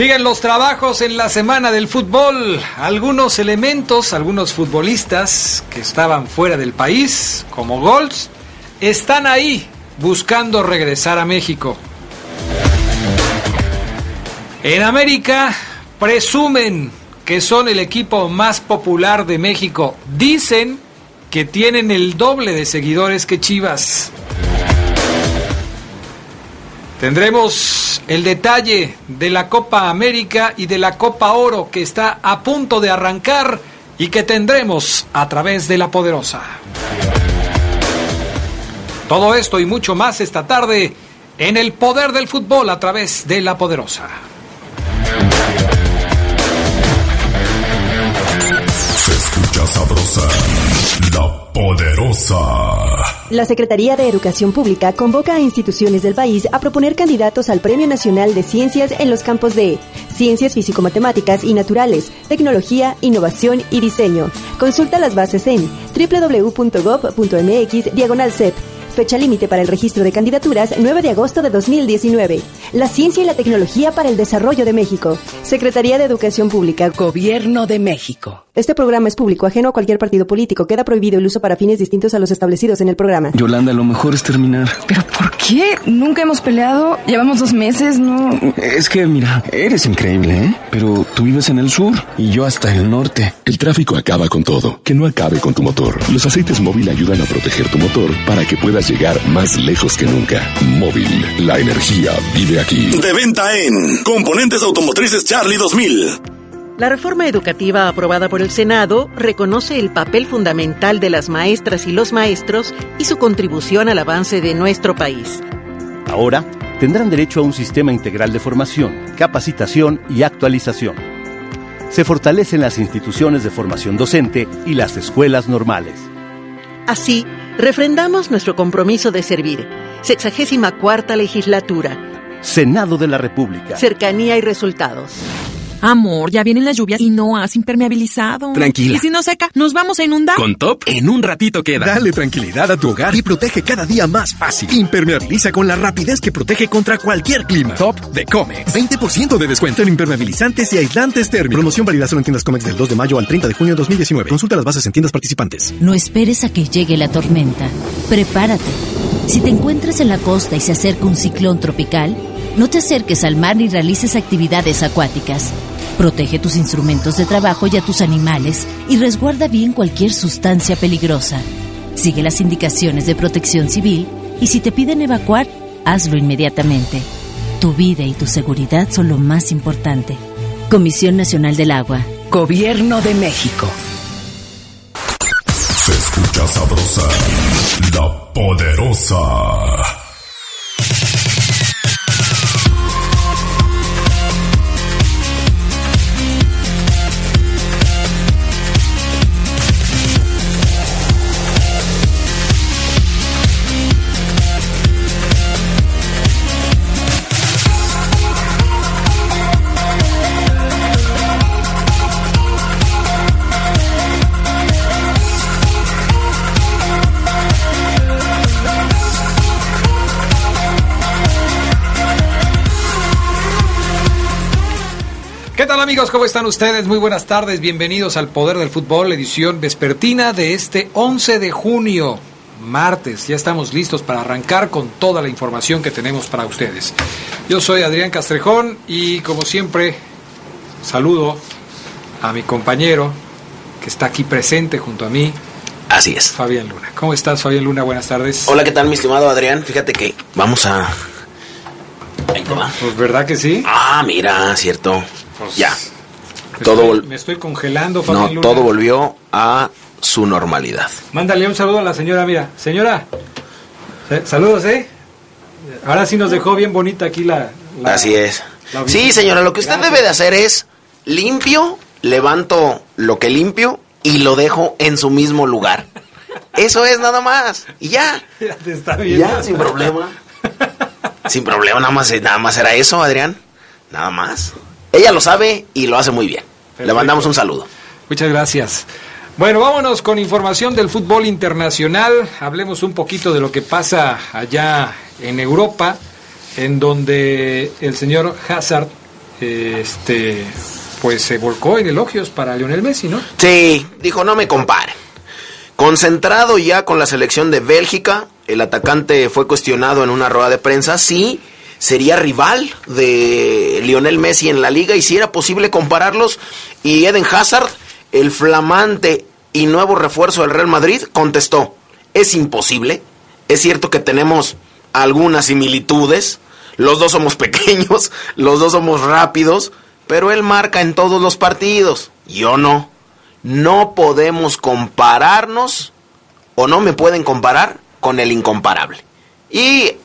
Siguen los trabajos en la semana del fútbol. Algunos elementos, algunos futbolistas que estaban fuera del país, como Golds, están ahí buscando regresar a México. En América presumen que son el equipo más popular de México. Dicen que tienen el doble de seguidores que Chivas. Tendremos el detalle de la Copa América y de la Copa Oro que está a punto de arrancar y que tendremos a través de la Poderosa. Todo esto y mucho más esta tarde en el poder del fútbol a través de la Poderosa. Escucha sabrosa, la poderosa. La Secretaría de Educación Pública convoca a instituciones del país a proponer candidatos al Premio Nacional de Ciencias en los campos de Ciencias Físico-Matemáticas y Naturales, Tecnología, Innovación y Diseño. Consulta las bases en www.gov.mx diagonal CEP. Fecha límite para el registro de candidaturas 9 de agosto de 2019. La ciencia y la tecnología para el desarrollo de México. Secretaría de Educación Pública. Gobierno de México. Este programa es público, ajeno a cualquier partido político. Queda prohibido el uso para fines distintos a los establecidos en el programa. Yolanda, lo mejor es terminar. ¿Pero por qué? Nunca hemos peleado. Llevamos dos meses, ¿no? Es que, mira, eres increíble, ¿eh? Pero tú vives en el sur y yo hasta el norte. El tráfico acaba con todo. Que no acabe con tu motor. Los aceites móvil ayudan a proteger tu motor para que puedas llegar más lejos que nunca. Móvil, la energía vive aquí. De venta en Componentes Automotrices Charlie 2000. La reforma educativa aprobada por el Senado reconoce el papel fundamental de las maestras y los maestros y su contribución al avance de nuestro país. Ahora tendrán derecho a un sistema integral de formación, capacitación y actualización. Se fortalecen las instituciones de formación docente y las escuelas normales. Así, refrendamos nuestro compromiso de servir. Sexagésima cuarta legislatura. Senado de la República. Cercanía y resultados. Amor, ya vienen las lluvias y no has impermeabilizado. Tranquila. Y si no seca, nos vamos a inundar. Con Top, en un ratito queda. Dale tranquilidad a tu hogar y protege cada día más fácil. Impermeabiliza con la rapidez que protege contra cualquier clima. Top de Comex. 20% de descuento en impermeabilizantes y aislantes térmicos. Promoción válida solo en tiendas Comex del 2 de mayo al 30 de junio de 2019. Consulta las bases en tiendas participantes. No esperes a que llegue la tormenta. Prepárate. Si te encuentras en la costa y se acerca un ciclón tropical, no te acerques al mar ni realices actividades acuáticas. Protege tus instrumentos de trabajo y a tus animales y resguarda bien cualquier sustancia peligrosa. Sigue las indicaciones de protección civil y si te piden evacuar, hazlo inmediatamente. Tu vida y tu seguridad son lo más importante. Comisión Nacional del Agua. Gobierno de México. Se escucha sabrosa, la poderosa. Tal amigos? ¿Cómo están ustedes? Muy buenas tardes, bienvenidos al Poder del Fútbol, edición vespertina de este 11 de junio, martes. Ya estamos listos para arrancar con toda la información que tenemos para ustedes. Yo soy Adrián Castrejón y como siempre saludo a mi compañero que está aquí presente junto a mí. Así es. Fabián Luna. ¿Cómo estás, Fabián Luna? Buenas tardes. Hola, ¿qué tal, mi estimado Adrián? Fíjate que vamos a cierto. ¿verdad? Pues verdad que sí. Ah, mira, cierto. Pues, ya. Me Todo estoy- me estoy congelando, no, Luna. todo volvió a su normalidad. Mándale un saludo a la señora, mira. Señora, eh, saludos, ¿eh? Ahora sí nos dejó bien bonita aquí la... la- Así es. la Sí, señora, lo que usted Gracias. debe de hacer es limpio, levanto lo que limpio y lo dejo en su mismo lugar. Eso es nada más. Y ya. Ya te está. Ya, sin problema. Sin problema, nada más, nada más era eso, Adrián. Nada más. Ella lo sabe y lo hace muy bien. Le mandamos un saludo. Muchas gracias. Bueno, vámonos con información del fútbol internacional. Hablemos un poquito de lo que pasa allá en Europa, en donde el señor Hazard, este, pues se volcó en elogios para Lionel Messi, ¿no? Sí, dijo, no me comparen. Concentrado ya con la selección de Bélgica, el atacante fue cuestionado en una rueda de prensa si sería rival de Lionel Messi en la liga y si era posible compararlos. Y Eden Hazard, el flamante y nuevo refuerzo del Real Madrid, contestó, es imposible. Es cierto que tenemos algunas similitudes, los dos somos pequeños, los dos somos rápidos, pero él marca en todos los partidos, yo no. No podemos compararnos o no me pueden comparar con el incomparable. Y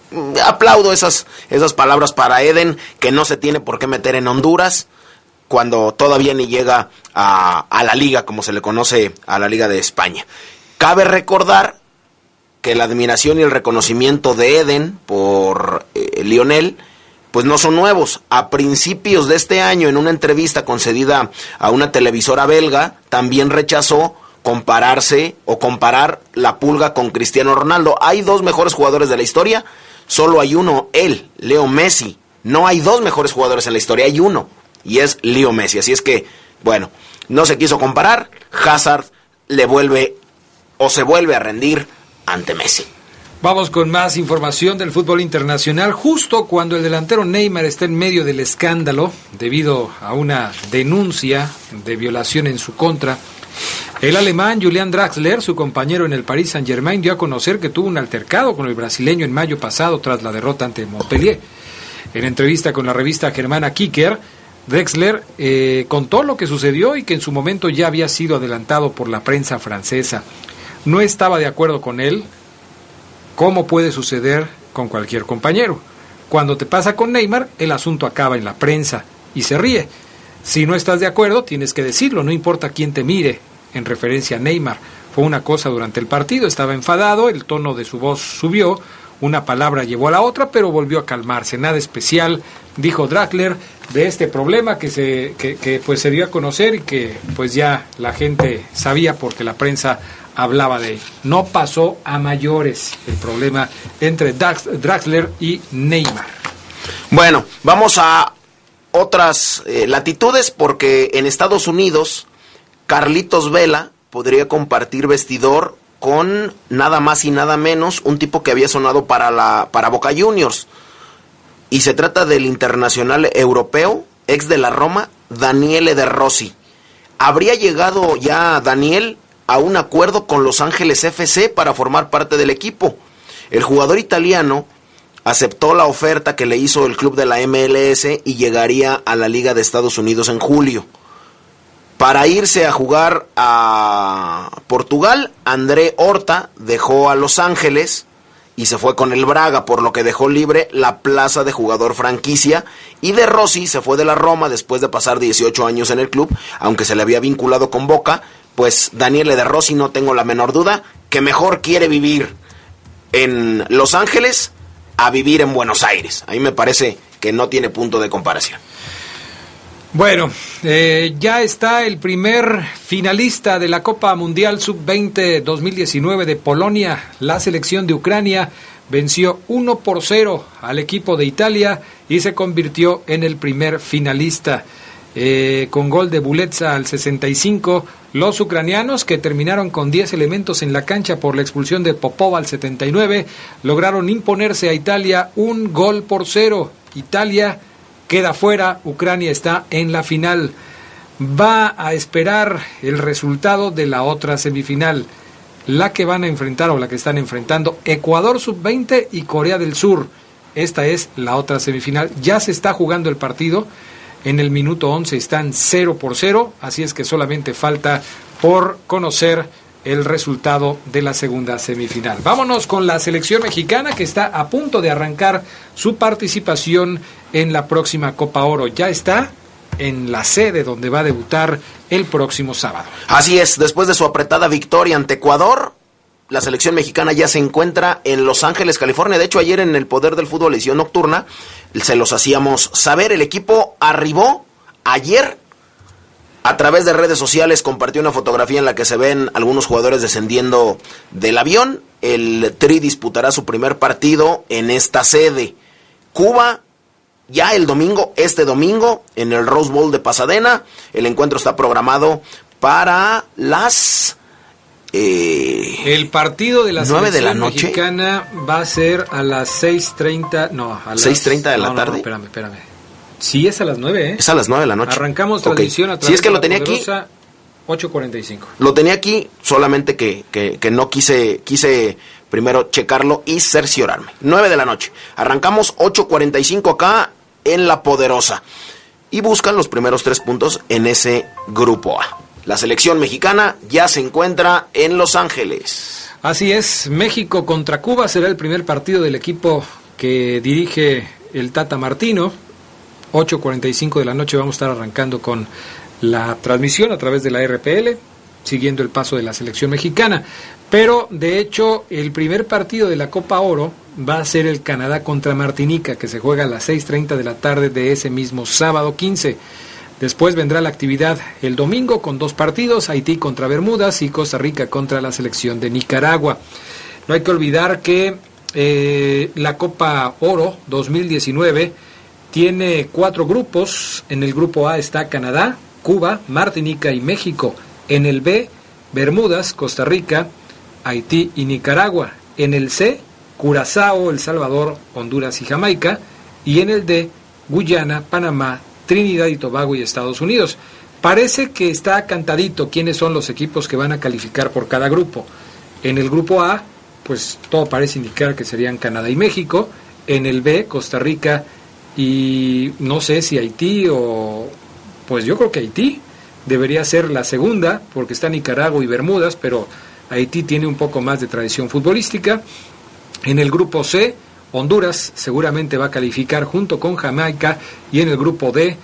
aplaudo esas, esas palabras para Eden, que no se tiene por qué meter en Honduras cuando todavía ni llega a, a la liga, como se le conoce a la liga de España. Cabe recordar que la admiración y el reconocimiento de Eden por eh, Lionel pues no son nuevos. A principios de este año, en una entrevista concedida a una televisora belga, también rechazó compararse o comparar la pulga con Cristiano Ronaldo. Hay dos mejores jugadores de la historia, solo hay uno, él, Leo Messi. No hay dos mejores jugadores en la historia, hay uno, y es Leo Messi. Así es que, bueno, no se quiso comparar, Hazard le vuelve o se vuelve a rendir ante Messi. Vamos con más información del fútbol internacional. Justo cuando el delantero Neymar está en medio del escándalo debido a una denuncia de violación en su contra, el alemán Julian Draxler, su compañero en el Paris Saint-Germain, dio a conocer que tuvo un altercado con el brasileño en mayo pasado tras la derrota ante Montpellier. En entrevista con la revista germana Kicker, Drexler eh, contó lo que sucedió y que en su momento ya había sido adelantado por la prensa francesa. No estaba de acuerdo con él, como puede suceder con cualquier compañero. Cuando te pasa con Neymar, el asunto acaba en la prensa y se ríe. Si no estás de acuerdo, tienes que decirlo, no importa quién te mire, en referencia a Neymar. Fue una cosa durante el partido, estaba enfadado, el tono de su voz subió, una palabra llevó a la otra, pero volvió a calmarse. Nada especial, dijo Draxler, de este problema que se, que, pues se dio a conocer y que pues ya la gente sabía porque la prensa hablaba de él. No pasó a mayores el problema entre Drax, Draxler y Neymar. Bueno, vamos a otras eh, latitudes porque en Estados Unidos Carlitos Vela podría compartir vestidor con nada más y nada menos un tipo que había sonado para la para Boca Juniors y se trata del internacional europeo ex de la Roma Daniele De Rossi. Habría llegado ya Daniel a un acuerdo con Los Ángeles FC para formar parte del equipo. El jugador italiano aceptó la oferta que le hizo el club de la MLS y llegaría a la Liga de Estados Unidos en julio. Para irse a jugar a Portugal, André Horta dejó a Los Ángeles y se fue con el Braga, por lo que dejó libre la plaza de jugador franquicia. Y de Rossi se fue de la Roma después de pasar 18 años en el club, aunque se le había vinculado con Boca. Pues Daniele de Rossi, no tengo la menor duda, que mejor quiere vivir en Los Ángeles a vivir en Buenos Aires. A mí me parece que no tiene punto de comparación. Bueno, eh, ya está el primer finalista de la Copa Mundial Sub-20 2019 de Polonia. La selección de Ucrania venció 1 por 0 al equipo de Italia y se convirtió en el primer finalista. Eh, con gol de Buletza al 65, los ucranianos, que terminaron con 10 elementos en la cancha por la expulsión de Popov al 79, lograron imponerse a Italia un gol por cero. Italia queda fuera, Ucrania está en la final. Va a esperar el resultado de la otra semifinal, la que van a enfrentar o la que están enfrentando Ecuador sub-20 y Corea del Sur. esta es la otra semifinal. Ya se está jugando el partido. En el minuto 11 están 0 por 0, así es que solamente falta por conocer el resultado de la segunda semifinal. Vámonos con la selección mexicana que está a punto de arrancar su participación en la próxima Copa Oro. Ya está en la sede donde va a debutar el próximo sábado. Así es, después de su apretada victoria ante Ecuador, la selección mexicana ya se encuentra en Los Ángeles, California. De hecho, ayer en el Poder del Fútbol edición nocturna se los hacíamos saber. El equipo arribó ayer a través de redes sociales compartió una fotografía en la que se ven algunos jugadores descendiendo del avión. El Tri disputará su primer partido en esta sede. Cuba ya el domingo, este domingo, en el Rose Bowl de Pasadena. El encuentro está programado para las... Eh, el partido de la 9 de la noche. mexicana va a ser a las 6.30, no, a las 6.30 de la no, tarde. No, espérame, espérame. Sí, es a las 9, ¿eh? Es a las 9 de la noche. Arrancamos transmisión a través Si es que de lo tenía aquí, poderosa 8.45. lo tenía aquí, solamente que, que, que no quise, quise primero checarlo y cerciorarme. 9 de la noche. Arrancamos 8.45 acá en La Poderosa. Y buscan los primeros tres puntos en ese grupo A. La selección mexicana ya se encuentra en Los Ángeles. Así es, México contra Cuba será el primer partido del equipo que dirige el Tata Martino. 8.45 de la noche vamos a estar arrancando con la transmisión a través de la RPL, siguiendo el paso de la selección mexicana. Pero de hecho, el primer partido de la Copa Oro va a ser el Canadá contra Martinica, que se juega a las 6.30 de la tarde de ese mismo sábado 15. Después vendrá la actividad el domingo con dos partidos, Haití contra Bermudas y Costa Rica contra la selección de Nicaragua. No hay que olvidar que eh, la Copa Oro 2019 tiene cuatro grupos. En el grupo A está Canadá, Cuba, Martinica y México. En el B, Bermudas, Costa Rica, Haití y Nicaragua. En el C, Curazao, El Salvador, Honduras y Jamaica. Y en el D, Guyana, Panamá, Trinidad y Tobago y Estados Unidos. Parece que está cantadito quiénes son los equipos que van a calificar por cada grupo. En el grupo A, pues todo parece indicar que serían Canadá y México. En el B, Costa Rica y no sé si Haití o... Pues yo creo que Haití debería ser la segunda, porque está Nicaragua y Bermudas, pero Haití tiene un poco más de tradición futbolística. En el grupo C, Honduras seguramente va a calificar junto con Jamaica y en el grupo D,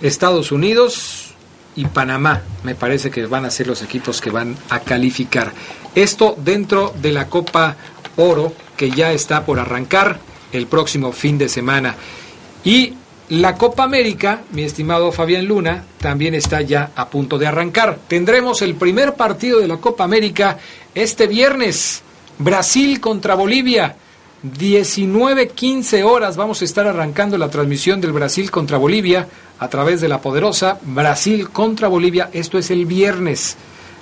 Estados Unidos y Panamá. Me parece que van a ser los equipos que van a calificar. Esto dentro de la Copa Oro que ya está por arrancar el próximo fin de semana. Y la Copa América, mi estimado Fabián Luna, también está ya a punto de arrancar. Tendremos el primer partido de la Copa América este viernes. Brasil contra Bolivia. 19-15 horas vamos a estar arrancando la transmisión del Brasil contra Bolivia a través de la poderosa Brasil contra Bolivia. Esto es el viernes.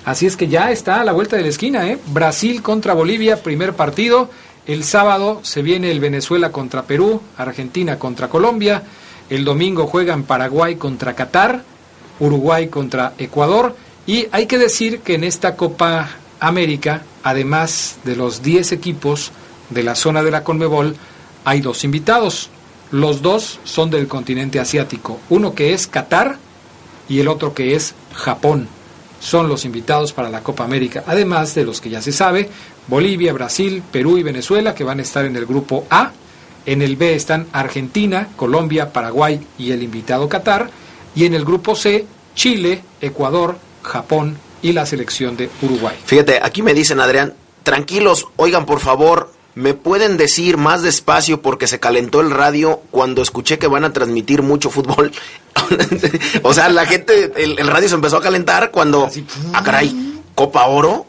Así es que ya está a la vuelta de la esquina, ¿eh? Brasil contra Bolivia, primer partido. El sábado se viene el Venezuela contra Perú, Argentina contra Colombia. El domingo juegan Paraguay contra Qatar, Uruguay contra Ecuador. Y hay que decir que en esta Copa América, además de los 10 equipos de la zona de la Conmebol, hay dos invitados. Los dos son del continente asiático. Uno que es Qatar y el otro que es Japón. Son los invitados para la Copa América. Además de los que ya se sabe, Bolivia, Brasil, Perú y Venezuela, que van a estar en el grupo A. En el B están Argentina, Colombia, Paraguay y el invitado Qatar. Y en el grupo C, Chile, Ecuador, Japón y la selección de Uruguay. Fíjate, aquí me dicen, Adrián, tranquilos, oigan por favor, ¿me pueden decir más despacio porque se calentó el radio cuando escuché que van a transmitir mucho fútbol? o sea, la gente, el, el, radio se empezó a calentar cuando, ah caray, Copa Oro,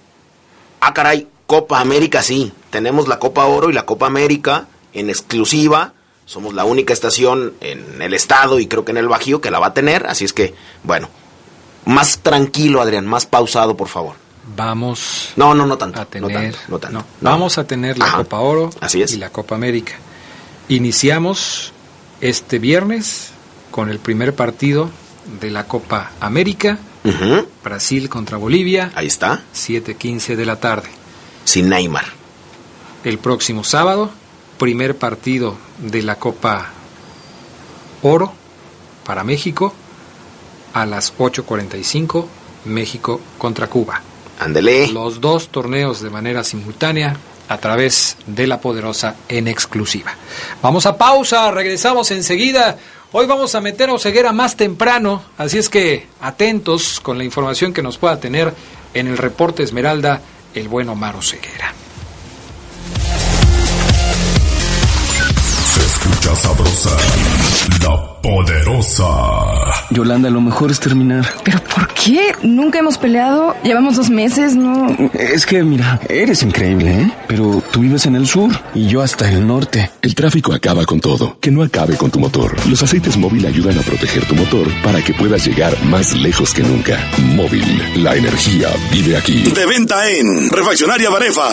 ah caray, Copa América, sí, tenemos la Copa Oro y la Copa América en exclusiva. Somos la única estación en el estado y creo que en el Bajío que la va a tener. Así es que, bueno, más tranquilo, Adrián, más pausado, por favor. Vamos no, no, no tanto, a tener, no tanto, no tanto, no, vamos a tener la Ajá, Copa Oro así es. y la Copa América. Iniciamos este viernes con el primer partido de la Copa América, uh -huh. Brasil contra Bolivia. Ahí está. 7:15 de la tarde. Sin Neymar. El próximo sábado primer partido de la Copa Oro para México a las 8.45, México contra Cuba. Ándele. Los dos torneos de manera simultánea a través de la poderosa en exclusiva. Vamos a pausa, regresamos enseguida. Hoy vamos a meter a Oseguera más temprano, así es que atentos con la información que nos pueda tener en el reporte Esmeralda el buen Omar Oseguera. Se escucha sabrosa, la poderosa. Yolanda, lo mejor es terminar. ¿Pero por qué? Nunca hemos peleado. Llevamos dos meses, ¿no? Es que, mira, eres increíble, ¿eh? Pero tú vives en el sur y yo hasta el norte. El tráfico acaba con todo. Que no acabe con tu motor. Los aceites móvil ayudan a proteger tu motor para que puedas llegar más lejos que nunca. Móvil, la energía vive aquí. De venta en Refaccionaria Barefa.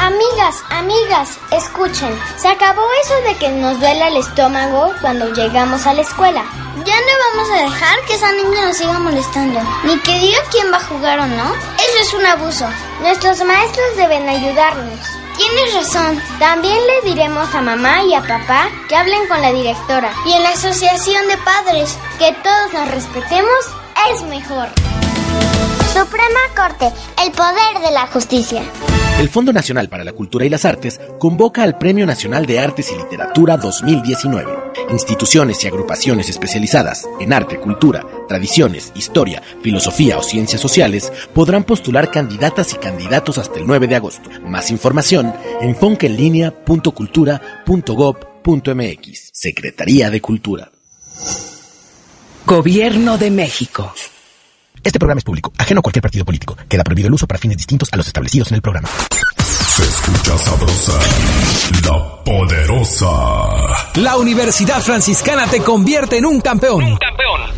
Amigas, amigas, escuchen. Se acabó eso de que nos duela el estómago cuando llegamos a la escuela. Ya no vamos a dejar que esa niña nos siga molestando. Ni que diga quién va a jugar o no. Eso es un abuso. Nuestros maestros deben ayudarnos. Tienes razón. También le diremos a mamá y a papá que hablen con la directora y en la asociación de padres. Que todos nos respetemos es mejor. Suprema Corte, el poder de la justicia. El Fondo Nacional para la Cultura y las Artes convoca al Premio Nacional de Artes y Literatura 2019. Instituciones y agrupaciones especializadas en arte, cultura, tradiciones, historia, filosofía o ciencias sociales podrán postular candidatas y candidatos hasta el 9 de agosto. Más información en foncaenlinea.cultura.gov.mx. Secretaría de Cultura. Gobierno de México. Este programa es público, ajeno a cualquier partido político. Queda prohibido el uso para fines distintos a los establecidos en el programa. Se escucha sabrosa, la poderosa. La Universidad Franciscana te convierte en un campeón. Un campeón.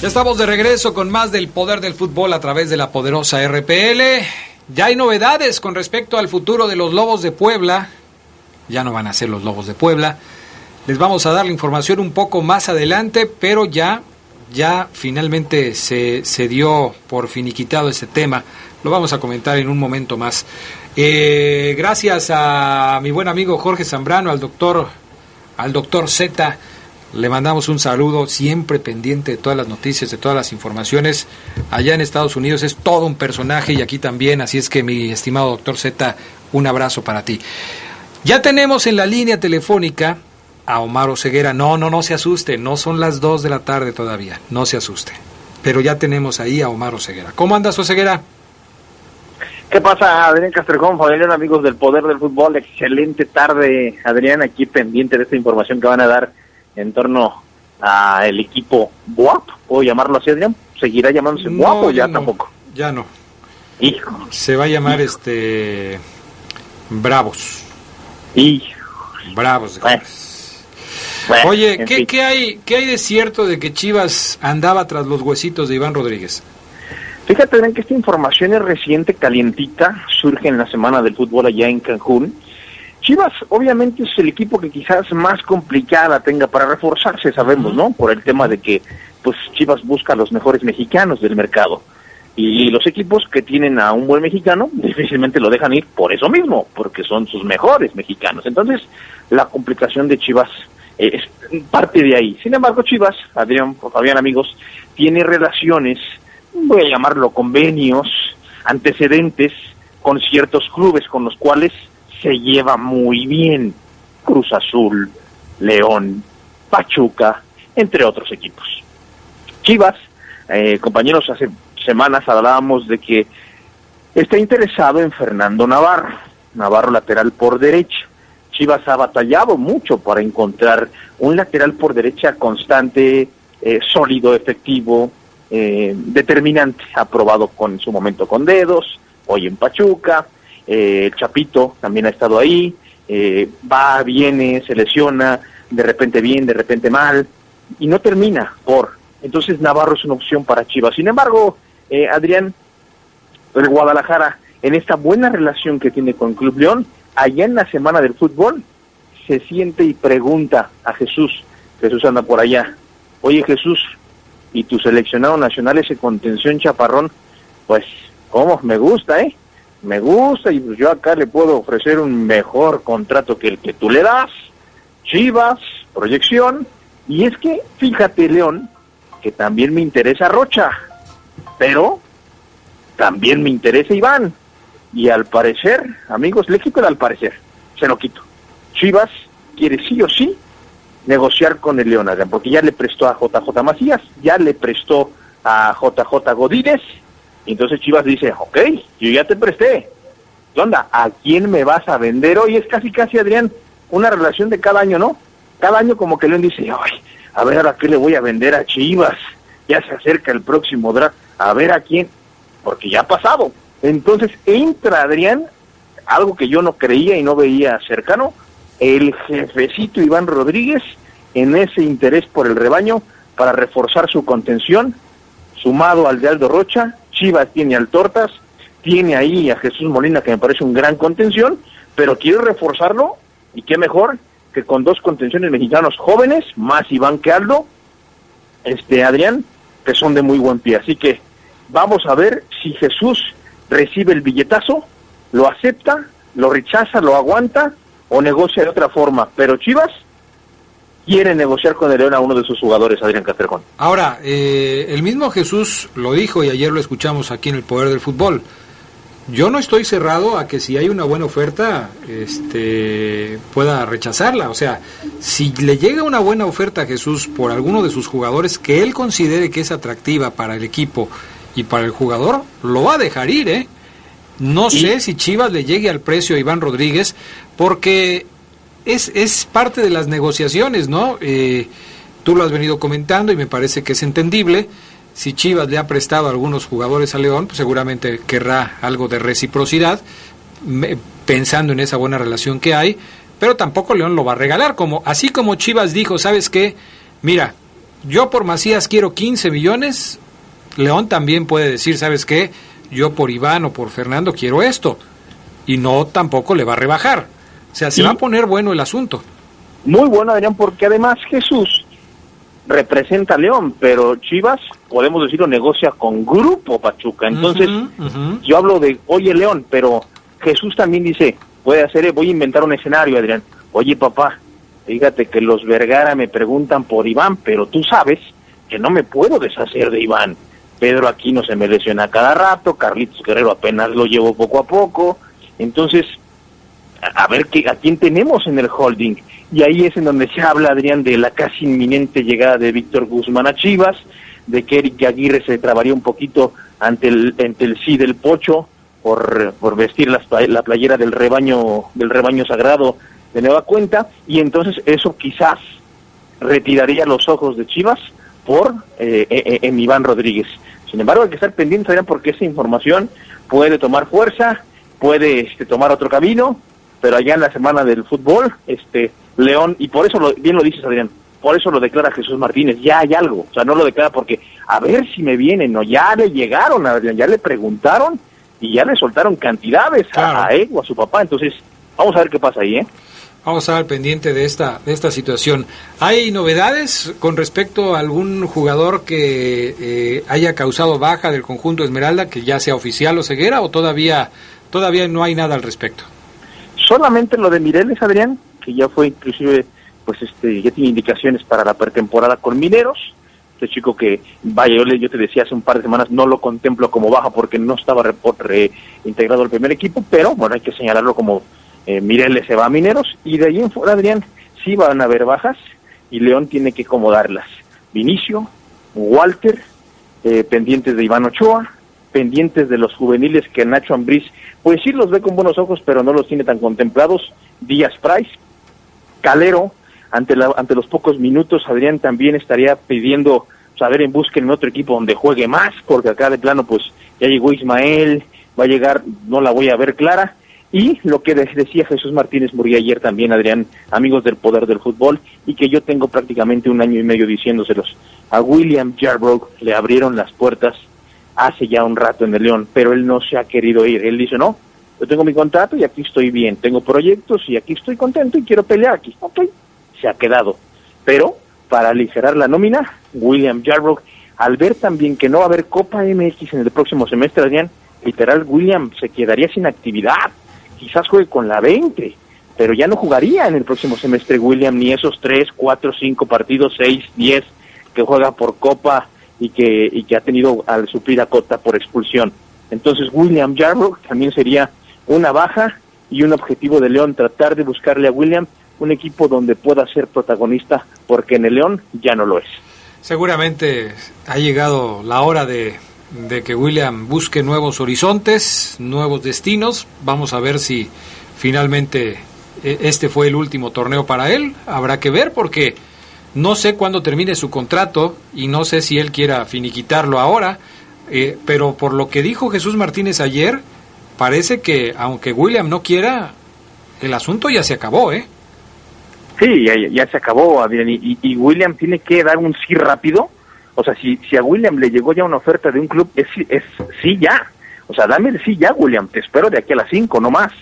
Ya estamos de regreso con más del poder del fútbol a través de la poderosa RPL. Ya hay novedades con respecto al futuro de los Lobos de Puebla. Ya no van a ser los Lobos de Puebla. Les vamos a dar la información un poco más adelante, pero ya, ya finalmente se, se dio por finiquitado este tema. Lo vamos a comentar en un momento más. Eh, gracias a mi buen amigo Jorge Zambrano, al doctor, al doctor Z le mandamos un saludo siempre pendiente de todas las noticias, de todas las informaciones. Allá en Estados Unidos es todo un personaje y aquí también, así es que mi estimado doctor Z, un abrazo para ti. Ya tenemos en la línea telefónica a Omar Ceguera. No, no, no se asuste, no son las 2 de la tarde todavía, no se asuste. Pero ya tenemos ahí a Omar Ceguera. ¿Cómo andas, Oseguera? ¿Qué pasa, Adrián Castrejón, familia, amigos del Poder del Fútbol? Excelente tarde, Adrián, aquí pendiente de esta información que van a dar en torno a el equipo BUAP, ¿puedo llamarlo así, Adrián? ¿Seguirá llamándose no, BUAP o ya no, tampoco? Ya no. Hijo. Se va a llamar este Bravos. Hijo. Bravos. Bueno. Bueno, Oye, ¿qué. ¿qué, hay, ¿qué hay de cierto de que Chivas andaba tras los huesitos de Iván Rodríguez? Fíjate, Adrián, que esta información es reciente, calientita, surge en la semana del fútbol allá en Cancún. Chivas, obviamente, es el equipo que quizás más complicada tenga para reforzarse, sabemos, ¿no? Por el tema de que, pues, Chivas busca a los mejores mexicanos del mercado. Y los equipos que tienen a un buen mexicano difícilmente lo dejan ir por eso mismo, porque son sus mejores mexicanos. Entonces, la complicación de Chivas eh, es parte de ahí. Sin embargo, Chivas, Adrián, Fabián, amigos, tiene relaciones, voy a llamarlo convenios, antecedentes con ciertos clubes con los cuales se lleva muy bien. Cruz Azul, León, Pachuca, entre otros equipos. Chivas, eh, compañeros, hace semanas hablábamos de que está interesado en Fernando Navarro, Navarro lateral por derecha. Chivas ha batallado mucho para encontrar un lateral por derecha constante, eh, sólido, efectivo, eh, determinante, aprobado con en su momento con dedos, hoy en Pachuca, eh, el Chapito también ha estado ahí, eh, va, viene, se lesiona, de repente bien, de repente mal, y no termina por. Entonces Navarro es una opción para Chivas. Sin embargo, eh, Adrián, el Guadalajara, en esta buena relación que tiene con Club León, allá en la semana del fútbol, se siente y pregunta a Jesús, Jesús anda por allá, oye Jesús, ¿y tu seleccionado nacional ese contención chaparrón? Pues, ¿cómo? Me gusta, ¿eh? Me gusta y pues yo acá le puedo ofrecer un mejor contrato que el que tú le das. Chivas, proyección. Y es que, fíjate, León, que también me interesa Rocha, pero también me interesa Iván. Y al parecer, amigos, le quito el al parecer, se lo quito. Chivas quiere sí o sí negociar con el León, porque ya le prestó a JJ Macías, ya le prestó a JJ Godínez, entonces Chivas dice, ok, yo ya te presté. ¿Qué onda? ¿A quién me vas a vender hoy? Es casi, casi, Adrián, una relación de cada año, ¿no? Cada año como que León dice, ay, a ver, ¿a qué le voy a vender a Chivas? Ya se acerca el próximo draft, a ver a quién, porque ya ha pasado. Entonces entra Adrián, algo que yo no creía y no veía cercano, el jefecito Iván Rodríguez en ese interés por el rebaño para reforzar su contención, sumado al de Aldo Rocha, Chivas tiene al Tortas, tiene ahí a Jesús Molina que me parece un gran contención, pero quiere reforzarlo y qué mejor que con dos contenciones mexicanos jóvenes, más Iván que Aldo, este Adrián, que son de muy buen pie. Así que vamos a ver si Jesús recibe el billetazo, lo acepta, lo rechaza, lo aguanta o negocia de otra forma. Pero Chivas quiere negociar con el León a uno de sus jugadores, Adrián Castrejón. Ahora, eh, el mismo Jesús lo dijo y ayer lo escuchamos aquí en el Poder del Fútbol. Yo no estoy cerrado a que si hay una buena oferta, este, pueda rechazarla. O sea, si le llega una buena oferta a Jesús por alguno de sus jugadores que él considere que es atractiva para el equipo y para el jugador, lo va a dejar ir, ¿eh? No sé si Chivas le llegue al precio a Iván Rodríguez, porque es, es parte de las negociaciones, ¿no? Eh, tú lo has venido comentando y me parece que es entendible. Si Chivas le ha prestado a algunos jugadores a León, pues seguramente querrá algo de reciprocidad, pensando en esa buena relación que hay, pero tampoco León lo va a regalar. Como, así como Chivas dijo, ¿sabes qué? Mira, yo por Macías quiero 15 millones, León también puede decir, ¿sabes qué? Yo por Iván o por Fernando quiero esto. Y no tampoco le va a rebajar. O sea, se va a poner bueno el asunto. Muy bueno, Adrián, porque además Jesús representa a León, pero Chivas, podemos decirlo, negocia con Grupo Pachuca. Entonces, yo hablo de, oye León, pero Jesús también dice, puede hacer, voy a inventar un escenario, Adrián. Oye papá, fíjate que los Vergara me preguntan por Iván, pero tú sabes que no me puedo deshacer de Iván. Pedro Aquino se me lesiona cada rato, Carlitos Guerrero apenas lo llevo poco a poco. Entonces, a, ver qué, a quién tenemos en el holding. Y ahí es en donde se habla, Adrián, de la casi inminente llegada de Víctor Guzmán a Chivas, de que Eric Aguirre se trabaría un poquito ante el, ante el sí del Pocho por, por vestir la playera del rebaño, del rebaño sagrado de nueva cuenta, y entonces eso quizás retiraría los ojos de Chivas por eh, eh, eh, en Iván Rodríguez. Sin embargo, hay que estar pendientes, porque esa información puede tomar fuerza, puede este, tomar otro camino, pero allá en la semana del fútbol, este León, y por eso lo, bien lo dices, Adrián, por eso lo declara Jesús Martínez, ya hay algo, o sea, no lo declara porque a ver si me vienen, no, ya le llegaron, Adrián, ya le preguntaron y ya le soltaron cantidades a, a él o a su papá, entonces vamos a ver qué pasa ahí, ¿eh? Vamos a estar pendiente de esta, de esta situación. ¿Hay novedades con respecto a algún jugador que eh, haya causado baja del conjunto Esmeralda, que ya sea oficial o ceguera, o todavía, todavía no hay nada al respecto? Solamente lo de Mireles, Adrián, que ya fue inclusive, pues este, ya tiene indicaciones para la pretemporada con Mineros. Este chico que, vaya, yo, yo te decía hace un par de semanas, no lo contemplo como baja porque no estaba reintegrado al primer equipo, pero bueno, hay que señalarlo como eh, Mireles se va a Mineros y de ahí en fuera, Adrián, sí van a haber bajas y León tiene que acomodarlas. Vinicio, Walter, eh, pendientes de Iván Ochoa, pendientes de los juveniles que Nacho Ambriz, pues sí los ve con buenos ojos, pero no los tiene tan contemplados. Díaz Price, Calero, ante, la, ante los pocos minutos, Adrián también estaría pidiendo saber en busca en otro equipo donde juegue más, porque acá de plano pues ya llegó Ismael, va a llegar, no la voy a ver clara, Y lo que decía Jesús Martínez Murguía ayer también, Adrián, amigos del poder del fútbol, y que yo tengo prácticamente un año y medio diciéndoselos. A William Jarbrough le abrieron las puertas hace ya un rato en el León, pero él no se ha querido ir. Él dice, no, yo tengo mi contrato y aquí estoy bien, tengo proyectos y aquí estoy contento y quiero pelear aquí. Ok, se ha quedado. Pero para aligerar la nómina, William Jarbrough, al ver también que no va a haber Copa MX en el próximo semestre, Adrián, literal, William se quedaría sin actividad quizás juegue con la 20, pero ya no jugaría en el próximo semestre William ni esos 3, 4, 5 partidos, 6, 10 que juega por Copa y que, y que ha tenido al suplir a Cota por expulsión. Entonces William Jarbrook también sería una baja y un objetivo de León, tratar de buscarle a William un equipo donde pueda ser protagonista, porque en el León ya no lo es. Seguramente ha llegado la hora de de que William busque nuevos horizontes, nuevos destinos. Vamos a ver si finalmente eh, este fue el último torneo para él. Habrá que ver porque no sé cuándo termine su contrato y no sé si él quiera finiquitarlo ahora. Eh, pero por lo que dijo Jesús Martínez ayer, parece que aunque William no quiera, el asunto ya se acabó, ¿eh? Sí, ya, se acabó, y, y William tiene que dar un sí rápido o sea, si, si a William le llegó ya una oferta de un club, es, es sí ya. O sea, dame el sí ya, William, te espero de aquí a las 5, no más.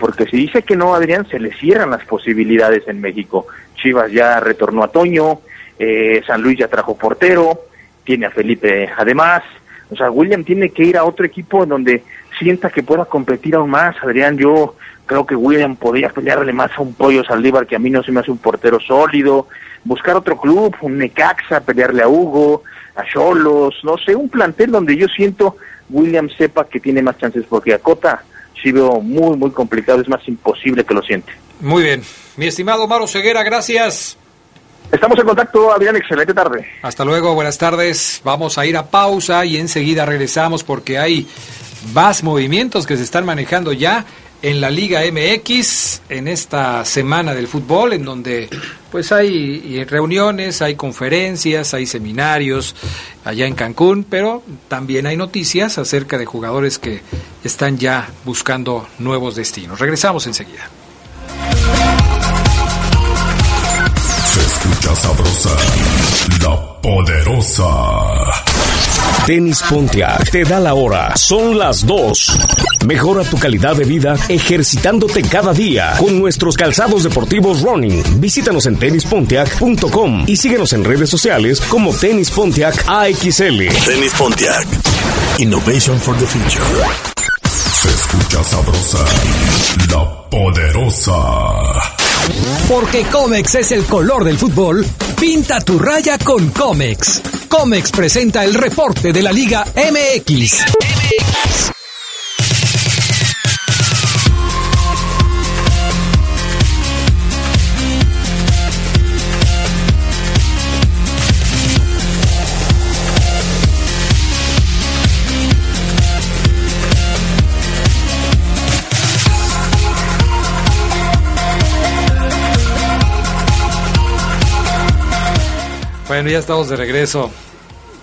Porque si dice que no, Adrián, se le cierran las posibilidades en México. Chivas ya retornó a Toño, eh, San Luis ya trajo portero, tiene a Felipe además. O sea, William tiene que ir a otro equipo donde sienta que pueda competir aún más. Adrián, yo creo que William podría pelearle más a un Pollo Saldívar, que a mí no se me hace un portero sólido buscar otro club, un Necaxa, pelearle a Hugo, a Cholos, no sé, un plantel donde yo siento William sepa que tiene más chances, porque a Cota sí veo muy, muy complicado, es más imposible que lo siente. Muy bien. Mi estimado Maro Ceguera, gracias. Estamos en contacto, Adrián, excelente tarde. Hasta luego, buenas tardes. Vamos a ir a pausa y enseguida regresamos porque hay más movimientos que se están manejando ya en la Liga MX en esta semana del fútbol en donde pues hay reuniones, hay conferencias, hay seminarios allá en Cancún, pero también hay noticias acerca de jugadores que están ya buscando nuevos destinos. Regresamos enseguida. Se escucha sabrosa, la poderosa. Tenis Pontiac te da la hora. Son las dos. Mejora tu calidad de vida ejercitándote cada día con nuestros calzados deportivos running. Visítanos en tenispontiac.com y síguenos en redes sociales como Tenis Pontiac AXL. Tenis Pontiac. Innovation for the future. Se escucha sabrosa, la poderosa. Porque Comex es el color del fútbol, pinta tu raya con Comex. Comex presenta el reporte de la Liga MX. Bueno, ya estamos de regreso.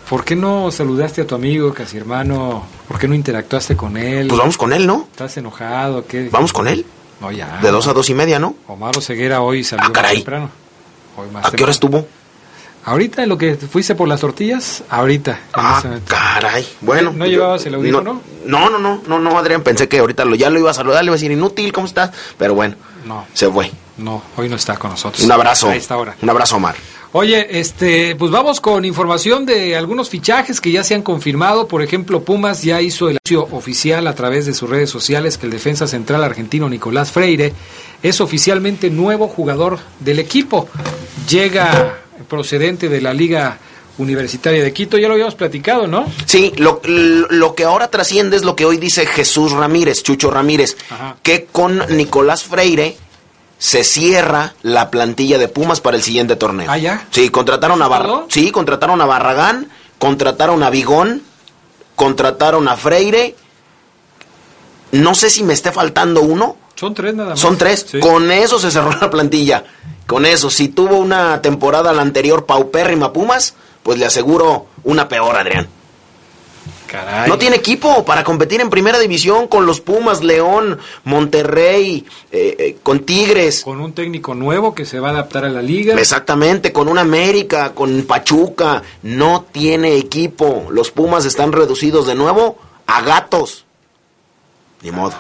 ¿Por qué no saludaste a tu amigo, casi hermano? ¿Por qué no interactuaste con él? Pues vamos con él, ¿no? ¿Estás enojado? ¿Qué? ¿Vamos con él? No, ya. De dos a dos y media, ¿no? Omar Ceguera hoy salió ah, temprano. ¿A qué hora estuvo? Ahorita en lo que fuiste por las tortillas, ahorita. Ah, caray. Bueno. ¿No, llevabas el audífono? No, no, no, no, no, Adrián, pensé que ahorita lo, ya lo iba a saludar, le iba a decir inútil, ¿cómo estás? Pero bueno, no. se fue. No, hoy no está con nosotros. Un abrazo. A esta hora. Un abrazo, Omar. Oye, este, pues vamos con información de algunos fichajes que ya se han confirmado. Por ejemplo, Pumas ya hizo el anuncio oficial a través de sus redes sociales que el defensa central argentino Nicolás Freire es oficialmente nuevo jugador del equipo. Llega procedente de la Liga Universitaria de Quito, ya lo habíamos platicado, ¿no? Sí, lo, lo que ahora trasciende es lo que hoy dice Jesús Ramírez, Chucho Ramírez, que con Nicolás Freire se cierra la plantilla de Pumas para el siguiente torneo. Ah, ya. Sí, contrataron a Bar sí, contrataron a Barragán, contrataron a Vigón, contrataron a Freire. No sé si me esté faltando uno. Son tres nada más. Son tres. Con eso se cerró la plantilla. Con eso, si tuvo una temporada la anterior paupérrima Pumas, pues le aseguro una peor, Adrián. Caray. No tiene equipo para competir en primera división con los Pumas, León, Monterrey, eh, eh, con Tigres. Con un técnico nuevo que se va a adaptar a la liga. Exactamente, con un América, con Pachuca. No tiene equipo. Los Pumas están reducidos de nuevo a gatos. Ni modo.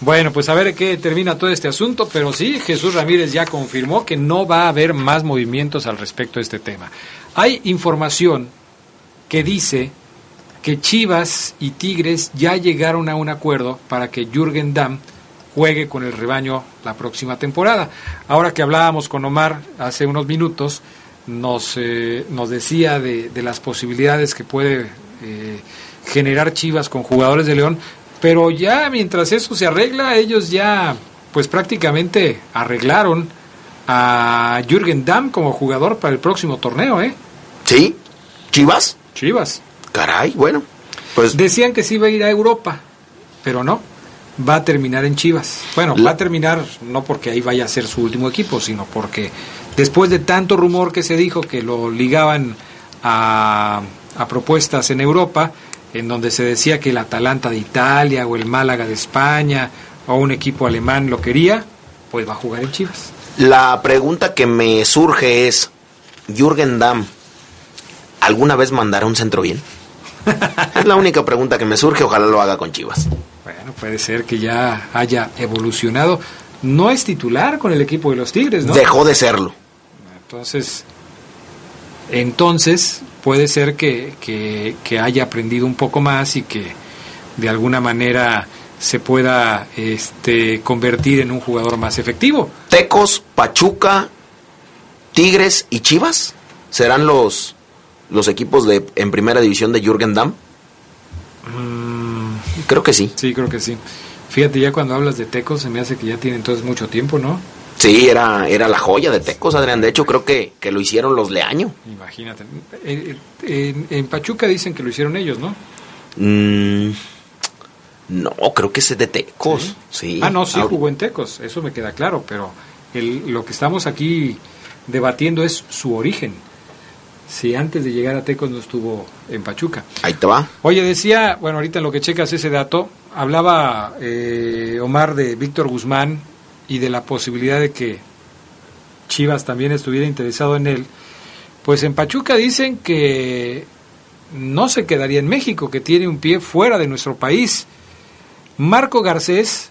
Bueno, pues a ver qué termina todo este asunto, pero sí, Jesús Ramírez ya confirmó que no va a haber más movimientos al respecto de este tema. Hay información que dice que Chivas y Tigres ya llegaron a un acuerdo para que Jürgen Damm juegue con el rebaño la próxima temporada. Ahora que hablábamos con Omar hace unos minutos, nos, eh, nos decía de, de, las posibilidades que puede eh, generar Chivas con jugadores de León, pero ya mientras eso se arregla, ellos ya pues prácticamente arreglaron a Jürgen Damm como jugador para el próximo torneo, ¿eh? ¿Sí? ¿Chivas? Chivas. Caray, bueno. Pues decían que sí iba a ir a Europa, pero no. Va a terminar en Chivas. Bueno, va a terminar no porque ahí vaya a ser su último equipo, sino porque después de tanto rumor que se dijo que lo ligaban a, a propuestas en Europa, en donde se decía que el Atalanta de Italia o el Málaga de España o un equipo alemán lo quería, pues va a jugar en Chivas. La pregunta que me surge es, Jürgen Damm, ¿alguna vez mandará un centro bien? es la única pregunta que me surge, ojalá lo haga con Chivas. Bueno, puede ser que ya haya evolucionado. No es titular con el equipo de los Tigres, ¿no? Dejó de serlo. Entonces, entonces puede ser que, que, que, haya aprendido un poco más y que de alguna manera se pueda este, convertir en un jugador más efectivo. Tecos, Pachuca, Tigres y Chivas serán los, los equipos de en primera división de Jürgen Damm. Mm, creo que sí. Sí, creo que sí. Fíjate, ya cuando hablas de Tecos se me hace que ya tiene entonces mucho tiempo, ¿no? Sí, era, era la joya de Tecos, Adrián. De hecho, creo que, que lo hicieron los Leaño. Imagínate. En, en, en, Pachuca dicen que lo hicieron ellos, ¿no? Mm, no, creo que es de Tecos. ¿Sí? sí. Ah, no, sí jugó en Tecos, eso me queda claro, pero el, lo que estamos aquí debatiendo es su origen. Si antes de llegar a Tecos no estuvo en Pachuca. Ahí te va. Oye, decía, bueno, ahorita en lo que checas ese dato, hablaba eh, Omar de Víctor Guzmán y de la posibilidad de que Chivas también estuviera interesado en él, pues en Pachuca dicen que no se quedaría en México, que tiene un pie fuera de nuestro país. Marco Garcés,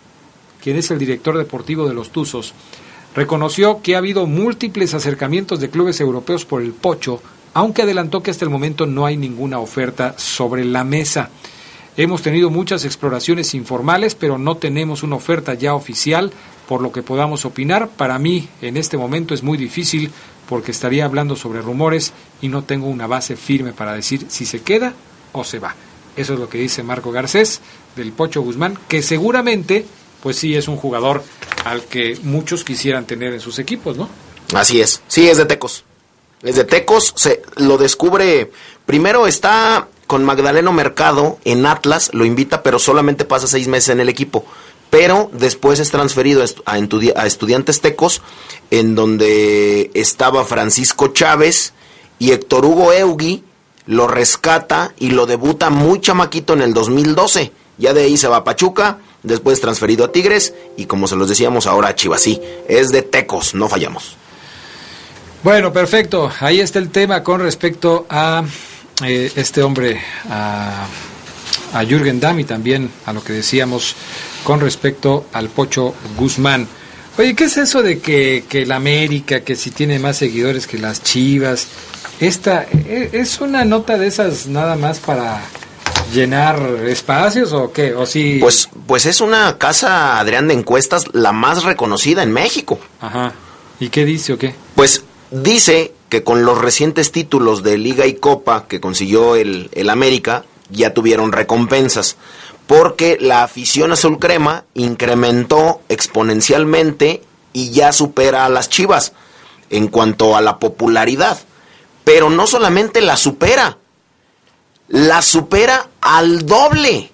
quien es el director deportivo de los Tuzos, reconoció que ha habido múltiples acercamientos de clubes europeos por el Pocho, aunque adelantó que hasta el momento no hay ninguna oferta sobre la mesa. Hemos tenido muchas exploraciones informales, pero no tenemos una oferta ya oficial por lo que podamos opinar. Para mí, en este momento es muy difícil porque estaría hablando sobre rumores y no tengo una base firme para decir si se queda o se va. Eso es lo que dice Marco Garcés del Pocho Guzmán, que seguramente, pues sí, es un jugador al que muchos quisieran tener en sus equipos, ¿no? Así es, sí, es de Tecos. Es de Tecos, se lo descubre. Primero está con Magdaleno Mercado en Atlas, lo invita, pero solamente pasa seis meses en el equipo pero después es transferido a, Estudiantes Tecos, en donde estaba Francisco Chávez y Héctor Hugo Eugui lo rescata y lo debuta muy chamaquito en el 2012. Ya de ahí se va a Pachuca, después transferido a Tigres y como se los decíamos ahora a Chivas. Sí, es de Tecos, no fallamos. Bueno, perfecto. Ahí está el tema con respecto a eh, este hombre, a, a Jürgen Damm y también a lo que decíamos con respecto al Pocho Guzmán. Oye, ¿qué es eso de que, que la América, que si tiene más seguidores que las Chivas? Esta es una nota de esas nada más para llenar espacios o qué? O si Pues pues es una casa Adrián de encuestas la más reconocida en México. Ajá. ¿Y qué dice o qué? Pues dice que con los recientes títulos de Liga y Copa que consiguió el, el América ya tuvieron recompensas porque la afición azul crema incrementó exponencialmente y ya supera a las Chivas en cuanto a la popularidad. Pero no solamente la supera, la supera al doble,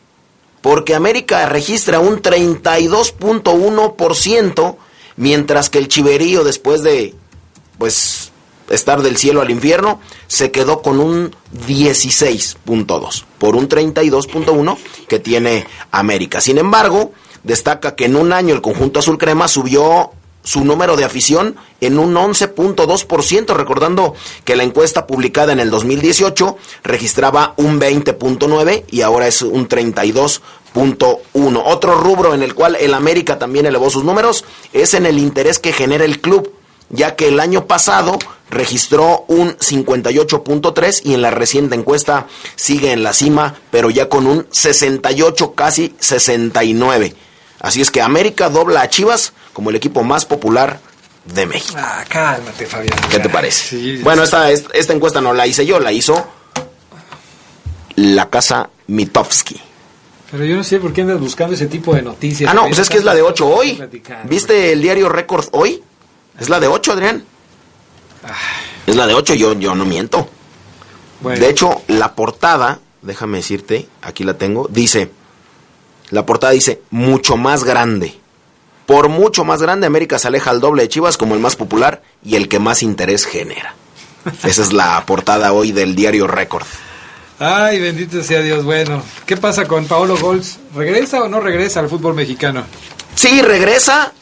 porque América registra un 32.1%, mientras que el Chiverío después de pues estar del cielo al infierno, se quedó con un 16.2 por un 32.1 que tiene América. Sin embargo, destaca que en un año el conjunto azul crema subió su número de afición en un 11.2%, recordando que la encuesta publicada en el 2018 registraba un 20.9 y ahora es un 32.1. Otro rubro en el cual el América también elevó sus números es en el interés que genera el club, ya que el año pasado registró un 58.3 y en la reciente encuesta sigue en la cima, pero ya con un 68, casi 69. Así es que América dobla a Chivas como el equipo más popular de México. Ah, cálmate, Fabián. ¿Qué te parece? bueno, esta, esta encuesta no la hice yo, la hizo la casa Mitofsky. Pero yo no sé por qué andas buscando ese tipo de noticias. Ah, no, pues es que es la de 8 hoy. ¿Viste el diario Record hoy? Es la de 8, Adrián. Es la de 8, yo, yo no miento. De hecho, la portada, déjame decirte, aquí la tengo, dice, la portada dice, mucho más grande. Por mucho más grande, América se aleja al doble de Chivas como el más popular y el que más interés genera. Esa es la portada hoy del diario Record. Ay, bendito sea Dios. Bueno, ¿qué pasa con Paolo Golds? ¿Regresa o no regresa al fútbol mexicano? Sí, regresa.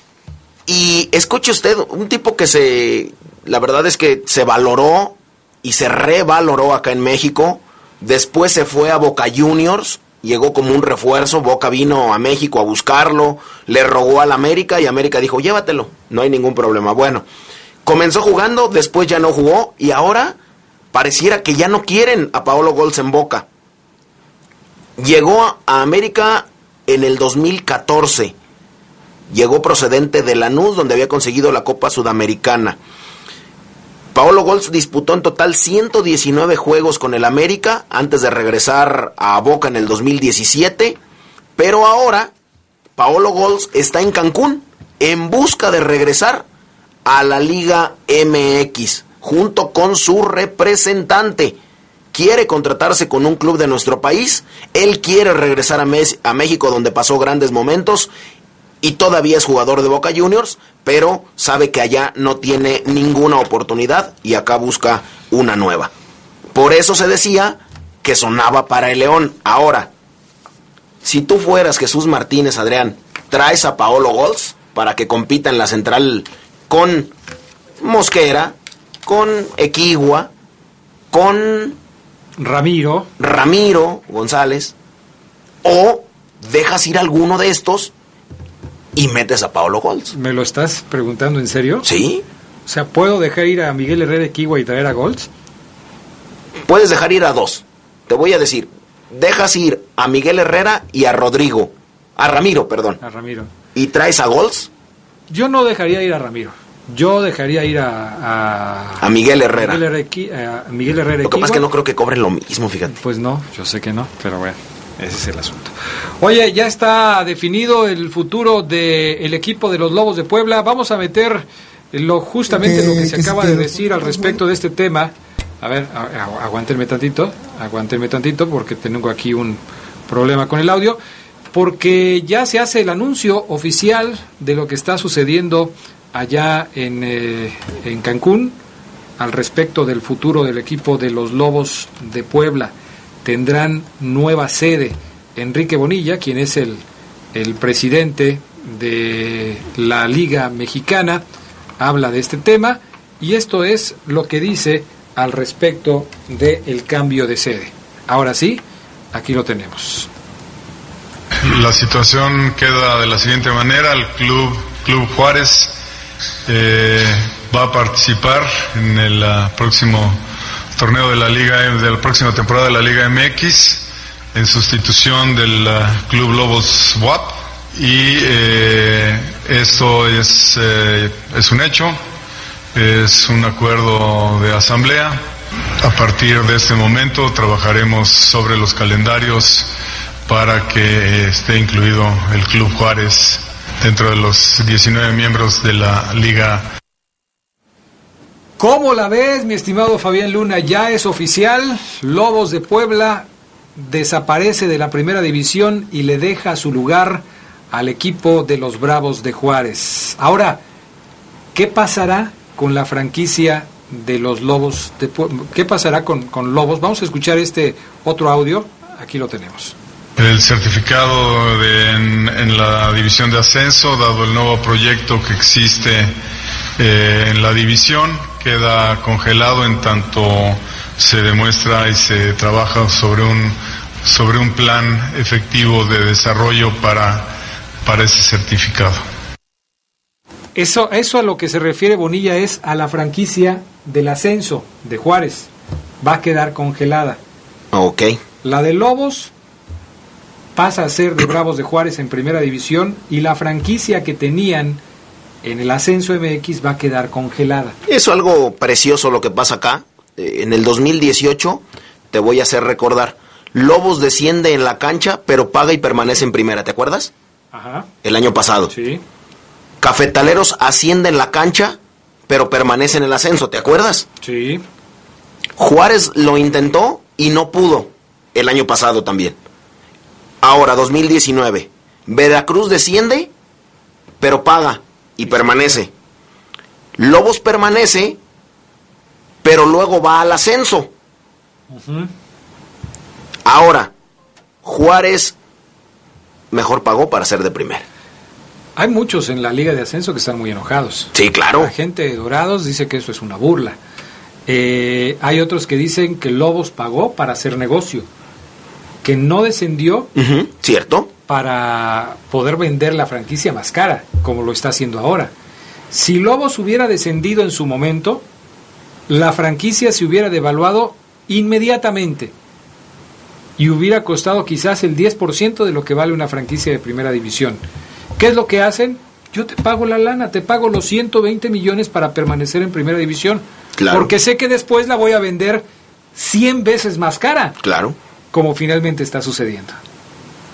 Y escuche usted, un tipo que se, la verdad es que se valoró y se revaloró acá en México. Después se fue a Boca Juniors llegó como un refuerzo, Boca vino a México a buscarlo, le rogó al América y América dijo, llévatelo, no hay ningún problema. Bueno, comenzó jugando, después ya no jugó y ahora pareciera que ya no quieren a Paolo Golds en Boca. Llegó a América en el 2014. Llegó procedente de Lanús, donde había conseguido la Copa Sudamericana. Paolo Golds disputó en total 119 juegos con el América antes de regresar a Boca en el 2017, pero ahora Paolo Golds está en Cancún en busca de regresar a la Liga MX junto con su representante. Quiere contratarse con un club de nuestro país, él quiere regresar a, a México donde pasó grandes momentos y todavía es jugador de Boca Juniors, pero sabe que allá no tiene ninguna oportunidad y acá busca una nueva. Por eso se decía que sonaba para el León. Ahora, si tú fueras Jesús Martínez, Adrián, traes a Paolo Golds para que compita en la central con Mosquera, con Equigua, con Ramiro, Ramiro González, o dejas ir alguno de estos y metes a Paolo Golds. ¿Me lo estás preguntando en serio? Sí. O sea, ¿puedo dejar ir a Miguel Herrera Equigua y traer a Golds? Puedes dejar ir a dos. Te voy a decir, dejas ir a Miguel Herrera y a Rodrigo. A Ramiro, perdón. A Ramiro. ¿Y traes a Golds? Yo no dejaría ir a Ramiro. Yo dejaría ir a... A, a Miguel Herrera. Miguel Herrera, a Miguel Herrera Lo que pasa es que no creo que cobren lo mismo, fíjate. Pues no, yo sé que no, pero bueno. Ese es el asunto. Oye, ya está definido el futuro del equipo de los Lobos de Puebla. Vamos a meter lo justamente lo que se acaba de decir al respecto de este tema. A ver, aguántenme tantito, aguántenme tantito porque tengo aquí un problema con el audio. Porque ya se hace el anuncio oficial de lo que está sucediendo allá en, eh, en Cancún al respecto del futuro del equipo de los Lobos de Puebla tendrán nueva sede. Enrique Bonilla, quien es el, el presidente de la Liga Mexicana, habla de este tema y esto es lo que dice al respecto del cambio de sede. Ahora sí, aquí lo tenemos. La situación queda de la siguiente manera. El Club, Club Juárez eh, va a participar en el uh, próximo torneo de la Liga, de la próxima temporada de la Liga MX, en sustitución del uh, Club Lobos WAP. Y eh, esto es, eh, es un hecho, es un acuerdo de asamblea. A partir de este momento trabajaremos sobre los calendarios para que esté incluido el Club Juárez dentro de los 19 miembros de la Liga ¿Cómo la ves, mi estimado Fabián Luna? Ya es oficial, Lobos de Puebla desaparece de la primera división y le deja su lugar al equipo de los Bravos de Juárez. Ahora, ¿qué pasará con la franquicia de los Lobos de Puebla. ¿Qué pasará con, Lobos? Vamos a escuchar este otro audio. Aquí lo tenemos. El certificado de, en, en la división de ascenso, dado el nuevo proyecto que existe eh, en la división, queda congelado en tanto se demuestra y se trabaja sobre un, sobre un plan efectivo de desarrollo para, para ese certificado. Eso, eso a lo que se refiere Bonilla es a la franquicia del ascenso de Juárez. Va a quedar congelada. Ok. La de Lobos pasa a ser de Bravos de Juárez en primera división y la franquicia que tenían en el ascenso MX va a quedar congelada. Es algo precioso lo que pasa acá. Eh, En el 2018, te voy a hacer recordar, Lobos desciende en la cancha, pero paga y permanece en primera, ¿te acuerdas? Ajá. El año pasado. Sí. Cafetaleros asciende en la cancha, pero permanece en el ascenso, ¿te acuerdas? Sí. Juárez lo intentó y no pudo el año pasado también. Ahora, 2019, Veracruz desciende, pero paga y permanece. Lobos permanece, pero luego va al ascenso. Ahora, Juárez mejor pagó para ser de primera. Hay muchos en la Liga de Ascenso que están muy enojados. Sí, claro. La gente de Dorados dice que eso es una burla. Eh, hay otros que dicen que Lobos pagó para hacer negocio, que no descendió ¿Cierto? Para poder vender la franquicia más cara, como lo está haciendo ahora. Si Lobos hubiera descendido en su momento, la franquicia se hubiera devaluado inmediatamente y hubiera costado quizás el 10% de lo que vale una franquicia de primera división. ¿Qué es lo que hacen? Yo te pago la lana, te pago los 120 millones para permanecer en primera división. Claro. Porque sé que después la voy a vender 100 veces más cara, Claro. como finalmente está sucediendo.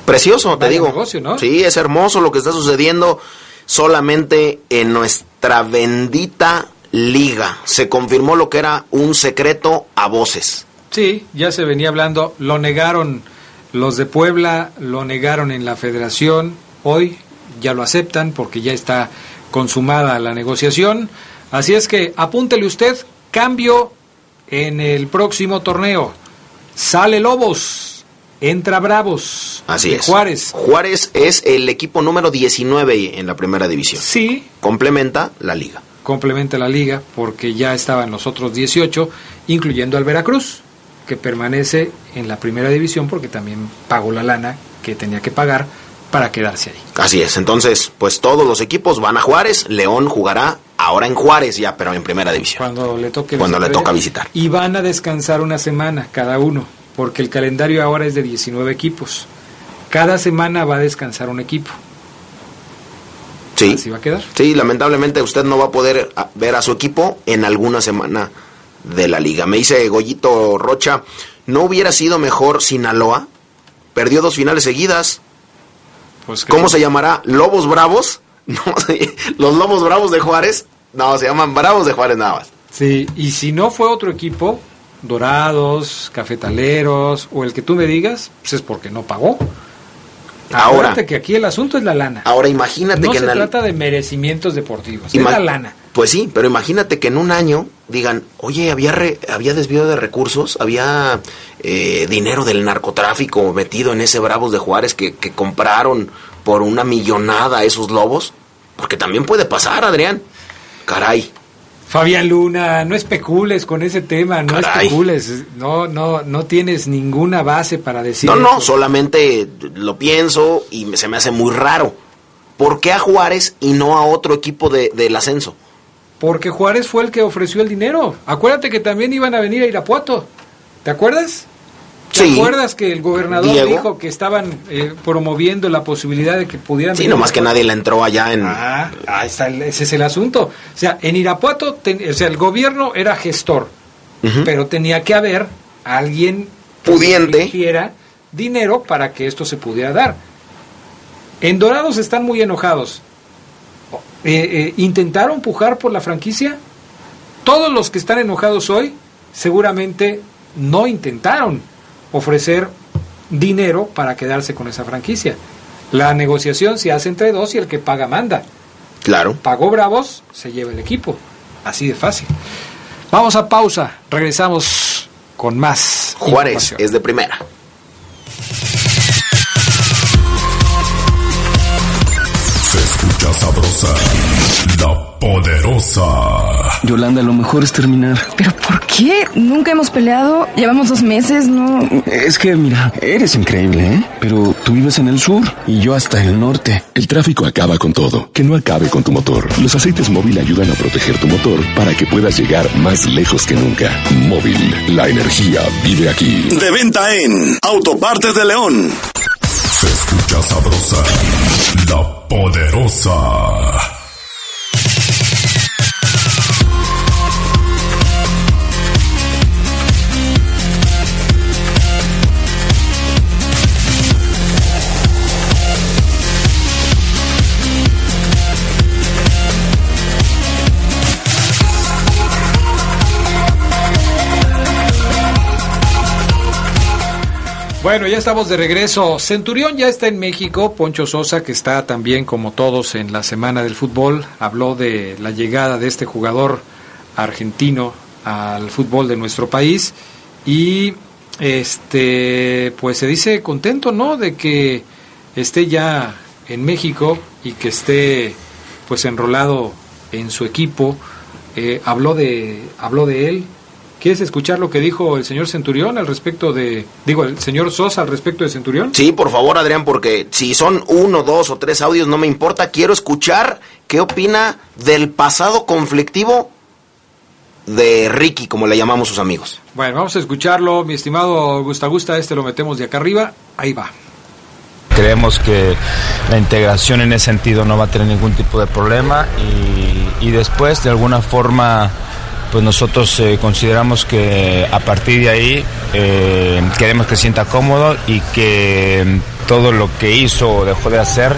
Precioso, te digo. negocio, ¿no? Sí, es hermoso lo que está sucediendo solamente en nuestra bendita liga. Se confirmó lo que era un secreto a voces. Sí, ya se venía hablando, lo negaron los de Puebla, lo negaron en la federación, hoy ya lo aceptan porque ya está consumada la negociación. Así es que apúntele usted, cambio en el próximo torneo. Sale Lobos, entra Bravos. Así de es. Juárez. Juárez es el equipo número 19 en la primera división. Sí. Complementa la liga. complementa la liga porque ya estaban los otros 18, incluyendo al Veracruz, que permanece en la primera división porque también pagó la lana que tenía que pagar para quedarse ahí. Así es. Entonces, pues todos los equipos van a Juárez. León jugará ahora en Juárez ya, pero en primera división. Cuando le toque Cuando le toca visitar. Y van a descansar una semana cada uno, porque el calendario ahora es de 19 equipos. Cada semana va a descansar un equipo. Sí. Así va a quedar. Sí, lamentablemente usted no va a poder a- ver a su equipo en alguna semana de la liga. Me dice Goyito Rocha, ¿no hubiera sido mejor Sinaloa? Perdió dos finales seguidas. Pues, ¿Cómo se llamará? ¿Lobos Bravos? No, ¿Los Lobos Bravos de Juárez? No, se llaman Bravos de Juárez nada más. Sí, y si no fue otro equipo, Dorados, Cafetaleros o el que tú me digas, pues es porque no pagó. Ahora, Acuérdate que aquí el asunto es la lana. ahora imagínate No que se en el- trata de merecimientos deportivos, Ima- es la lana. Pues sí, pero imagínate que en un año digan, oye, había, re- había desvío de recursos, había eh, dinero del narcotráfico metido en ese Bravos de Juárez que, que compraron por una millonada a esos lobos. Porque también puede pasar, Adrián. Caray. Fabián Luna, no especules con ese tema, no Caray. especules, no, no, no tienes ninguna base para decir no, no, eso. solamente lo pienso y me- se me hace muy raro. ¿Por qué a Juárez y no a otro equipo de- del ascenso? Porque Juárez fue el que ofreció el dinero. Acuérdate que también iban a venir a Irapuato. ¿Te acuerdas? ¿Te Sí. acuerdas que el gobernador Diego. dijo que estaban eh, promoviendo la posibilidad de que pudieran Sí, nomás que nadie le entró allá en... Ah, ahí está, ese es el asunto. O sea, en Irapuato, ten- o sea, el gobierno era gestor, pero tenía que haber alguien que Pudiente. invirtiera dinero para que esto se pudiera dar. En Dorados están muy enojados. Eh, eh, ¿Intentaron pujar por la franquicia? Todos los que están enojados hoy seguramente no intentaron ofrecer dinero para quedarse con esa franquicia. La negociación se hace entre dos y el que paga manda. Claro. Pagó Bravos, se lleva el equipo. Así de fácil. Vamos a pausa, regresamos con más. Juárez es de primera. Se escucha sabrosa, la poderosa. Yolanda, lo mejor es terminar. ¿Pero por qué? Nunca hemos peleado. Llevamos dos meses, ¿no? Es que, mira, eres increíble, ¿eh? Pero tú vives en el sur y yo hasta el norte. El tráfico acaba con todo. Que no acabe con tu motor. Los aceites móvil ayudan a proteger tu motor para que puedas llegar más lejos que nunca. Móvil, la energía vive aquí. De venta en Autopartes de León. Se escucha sabrosa, la poderosa. Bueno, ya estamos de regreso. Centurión ya está en México. Poncho Sosa, que está también como todos en la semana del fútbol, habló de la llegada de este jugador argentino al fútbol de nuestro país y este pues se dice contento, ¿no? De que esté ya en México y que esté pues enrolado en su equipo. Eh, habló de habló de él ¿Quieres escuchar lo que dijo el señor Centurión al respecto de, digo, el señor Sosa al respecto de Centurión? Sí, por favor, Adrián, porque si son uno, dos o tres audios, no me importa. Quiero escuchar qué opina del pasado conflictivo de Ricky, como le llamamos sus amigos. Bueno, vamos a escucharlo, mi estimado Gusta Gusta, este lo metemos de acá arriba, ahí va. Creemos que la integración en ese sentido no va a tener ningún tipo de problema y, y después, de alguna forma, pues nosotros eh, consideramos que a partir de ahí eh, queremos que se sienta cómodo y que mm, todo lo que hizo o dejó de hacer,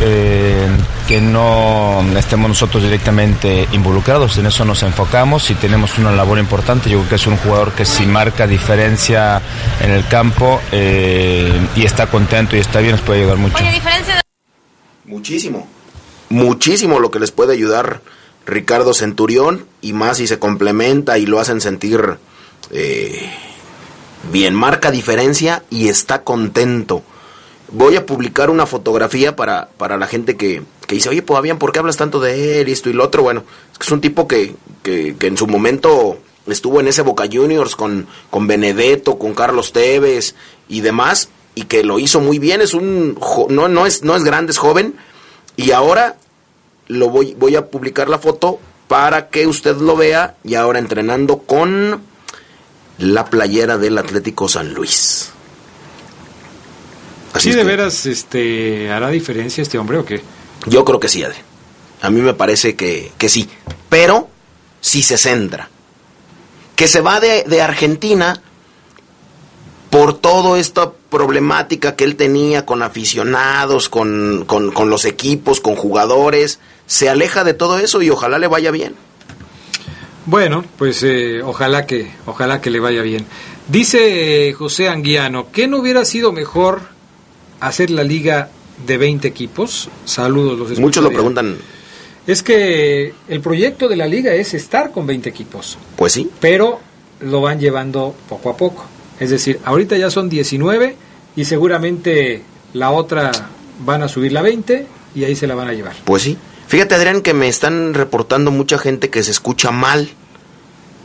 eh, que no estemos nosotros directamente involucrados, en eso nos enfocamos y tenemos una labor importante, yo creo que es un jugador que si marca diferencia en el campo eh, y está contento y está bien, nos puede ayudar mucho. Oye, diferencia de... Muchísimo. Muchísimo lo que les puede ayudar Ricardo Centurión y más si se complementa y lo hacen sentir eh, bien. Marca diferencia y está contento. Voy a publicar una fotografía para, para la gente que, que dice, oye, pues ¿por qué hablas tanto de él esto y lo otro? Bueno, es que es un tipo que, que, que en su momento estuvo en ese Boca Juniors con, con Benedetto, con Carlos Tevez y demás, y que lo hizo muy bien, es un no, no es, no es grande, es joven, y ahora lo voy, voy a publicar la foto para que usted lo vea y ahora entrenando con la playera del Atlético San Luis. ¿Sí Así es de que veras este, hará diferencia este hombre o qué? Yo creo que sí, Adri. A mí me parece que, que sí. Pero si se centra. Que se va de, de Argentina por toda esta problemática que él tenía con aficionados, con, con, con los equipos, con jugadores. Se aleja de todo eso y ojalá le vaya bien. Bueno, pues eh, ojalá que ojalá que le vaya bien. Dice eh, José Anguiano, ¿qué no hubiera sido mejor hacer la liga de 20 equipos? Saludos, los Muchos lo preguntan, Es que el proyecto de la liga es estar con 20 equipos, pues sí. pero lo van llevando poco a poco. Es decir, ahorita ya son 19 y seguramente la otra van a subir la 20 y ahí se la van a llevar. Pues sí. Fíjate, Adrián, que me están reportando mucha gente que se escucha mal.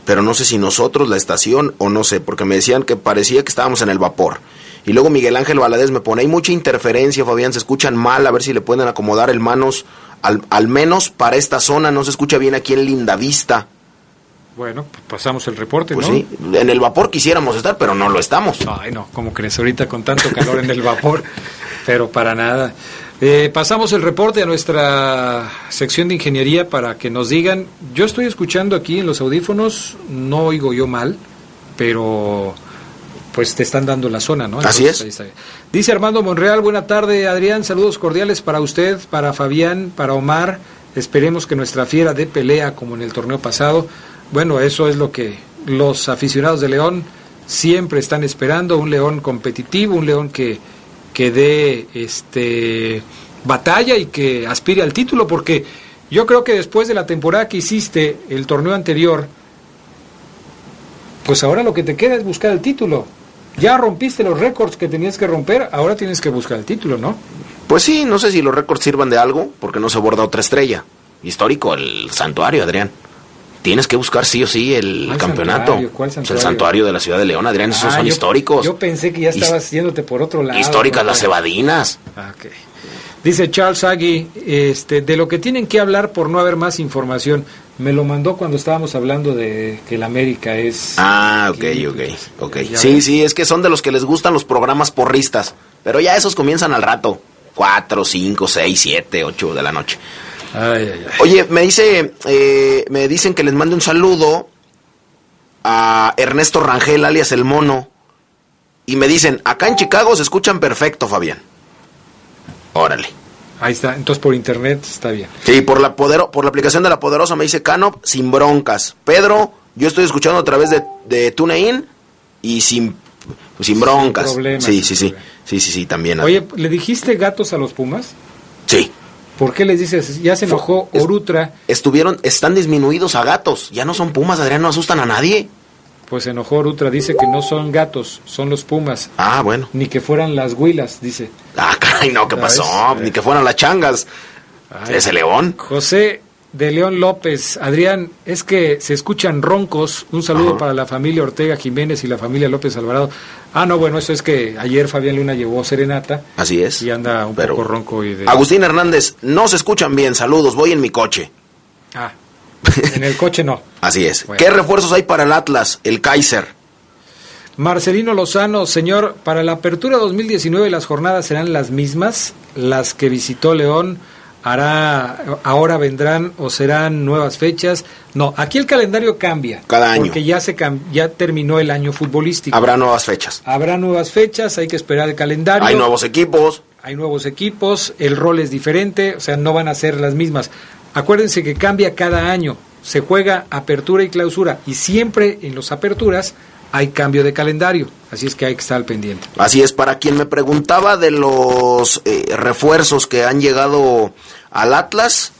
Pero no sé si nosotros, la estación, o no sé, porque me decían que parecía que estábamos en el vapor. Y luego Miguel Ángel Valadez me pone, hay mucha interferencia, Fabián, se escuchan mal, a ver si le pueden acomodar el manos, al, al menos para esta zona, no se escucha bien aquí en Lindavista. Bueno, pues pasamos el reporte, Pues ¿no? sí, en el vapor quisiéramos estar, pero no lo estamos. Ay, no, ¿cómo crees? Ahorita con tanto calor en el vapor, pero para nada. Eh, pasamos el reporte a nuestra sección de ingeniería para que nos digan. Yo estoy escuchando aquí en los audífonos, no oigo yo mal, pero pues te están dando la zona, ¿no? Así es. ahí está. Dice Armando Monreal, buena tarde Adrián, saludos cordiales para usted, para Fabián, para Omar. Esperemos que nuestra fiera dé pelea como en el torneo pasado. Bueno, eso es lo que los aficionados de León siempre están esperando, un León competitivo, un León que, que dé este batalla y que aspire al título, porque yo creo que después de la temporada que hiciste el torneo anterior, Pues ahora lo que te queda es buscar el título. Ya rompiste los récords que tenías que romper, ahora tienes que buscar el título, ¿no? Pues sí, no sé si los récords sirvan de algo, porque no se borda otra estrella. Histórico, el santuario, Adrián. Tienes que buscar sí o sí el ¿Cuál campeonato. santuario? ¿Cuál Pues el santuario? santuario de la ciudad de León, Adrián, esos Ah, son yo- históricos. Yo pensé que ya estabas yéndote por otro lado. Históricas las cebadinas. Ah, ok. Dice Charles Agui, este, de lo que tienen que hablar por no haber más información. Me lo mandó cuando estábamos hablando de que el América es... Ah, ok, ok, ok. Ya Sí, sí, es que son de los que les gustan los programas porristas. Pero ya esos comienzan al rato. Cuatro, cinco, seis, siete, ocho de la noche. Ay, ay, ay. Oye, me dice, eh, me dicen que les mande un saludo a Ernesto Rangel, alias El Mono. Y me dicen, acá en Chicago se escuchan perfecto, Fabián. Órale. Ahí está, entonces por internet está bien. Sí, por la, podero, por la aplicación de La Poderosa me dice Canop, sin broncas. Pedro, yo estoy escuchando a través de, de TuneIn y sin, sin broncas. problemas, sí, sin sí, sí, sí, sí, sí, también. Oye, ¿le dijiste gatos a los Pumas? Sí. ¿Por qué les dices? Ya se enojó Orutra, Estuvieron, están disminuidos a gatos. Ya no son pumas, Adrián, no asustan a nadie. pues se enojó Orutra, dice que no son gatos, son los Pumas. Ah, bueno. Ni que fueran las huilas, dice. Ah, caray, no, ¿qué pasó? Ni que fueran las changas. Ay. Ese león. José de León López, Adrián, es que se escuchan roncos. Un saludo Ajá. para la familia Ortega Jiménez y la familia López Alvarado. Ah, no, bueno, eso es que ayer Fabián Luna llevó serenata Así es. y anda un Pero- poco ronco y de... Agustín Hernández, no se escuchan bien. Saludos, voy en mi coche. Ah, en el coche no. Así es. Bueno. ¿Qué refuerzos hay para el Atlas? El Kaiser. Marcelino Lozano, señor, para la apertura 2019 las jornadas serán las mismas, las que visitó León, hará, ahora vendrán o serán nuevas fechas. No, aquí el calendario cambia. Cada año. Porque ya se ya terminó el año futbolístico. Habrá nuevas fechas. Habrá nuevas fechas, hay que esperar el calendario. Hay nuevos equipos. Hay nuevos equipos, el rol es diferente, o sea, no van a ser las mismas. Acuérdense que cambia cada año, se juega apertura y clausura y siempre en las aperturas hay cambio de calendario, así es que hay que estar al pendiente. Así es, para quien me preguntaba de los eh, refuerzos que han llegado al Atlas,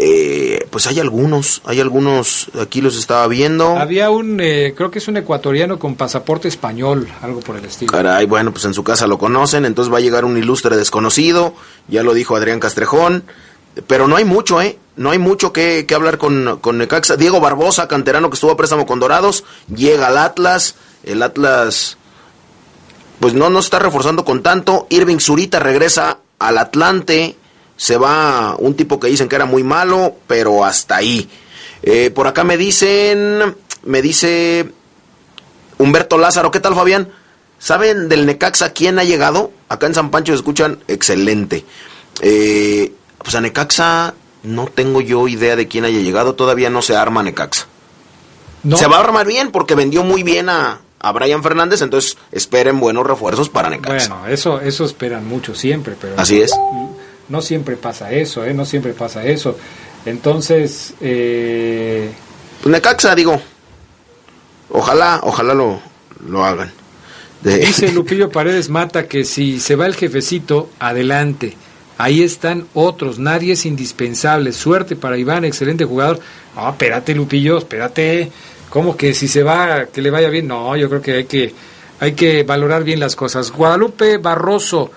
eh, pues hay algunos, hay algunos, aquí los estaba viendo. Había un, eh, creo que es un ecuatoriano con pasaporte español, algo por el estilo. Caray, bueno, pues en su casa lo conocen, entonces va a llegar un ilustre desconocido, ya lo dijo Adrián Castrejón, pero no hay mucho, ¿eh? No hay mucho que, que hablar con, con Necaxa. Diego Barbosa, canterano que estuvo a préstamo con Dorados, llega al Atlas, el Atlas, pues no, no se está reforzando con tanto. Irving Zurita regresa al Atlante, se va un tipo que dicen que era muy malo, pero hasta ahí. Eh, por acá me dicen, me dice Humberto Lázaro, ¿qué tal Fabián? ¿Saben del Necaxa quién ha llegado? Acá en San Pancho se escuchan excelente. Eh, pues a Necaxa no tengo yo idea de quién haya llegado, todavía no se arma Necaxa. No. Se va a armar bien porque vendió muy bien a, a Brian Fernández, entonces esperen buenos refuerzos para Necaxa. Bueno, eso, eso esperan mucho siempre, pero Así es. no siempre pasa eso, ¿eh? No siempre pasa eso. Entonces, eh, Pues Necaxa, digo, ojalá, ojalá lo, lo hagan. De- Dice Lupillo Paredes Mata que si se va el jefecito, adelante. Ahí están otros, nadie es indispensable. Suerte para Iván, excelente jugador. No, espérate Lupillo, espérate. ¿Cómo que si se va, que le vaya bien? No, yo creo que hay que, hay que valorar bien las cosas. Guadalupe Barroso,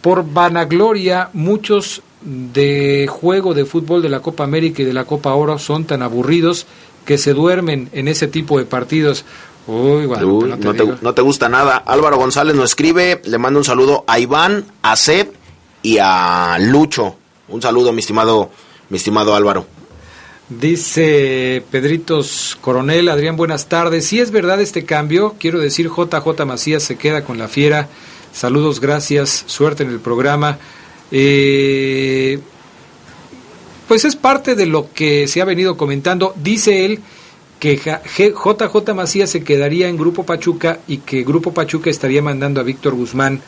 por vanagloria, muchos de juego de fútbol de la Copa América y de la Copa Oro son tan aburridos que se duermen en ese tipo de partidos. Uy, Guadalupe, Uy, no te no, te, digo. no te gusta nada. Álvaro González nos escribe, le mando un saludo a Iván, a Seb y a Lucho. Un saludo, mi estimado, mi estimado Álvaro. Dice Pedritos Coronel, Adrián, buenas tardes. Si es verdad este cambio, quiero decir, JJ Macías se queda con la fiera. Saludos, gracias, suerte en el programa. Eh, pues es parte de lo que se ha venido comentando. Dice él que JJ Macías se quedaría en Grupo Pachuca y que Grupo Pachuca estaría mandando a Víctor Guzmán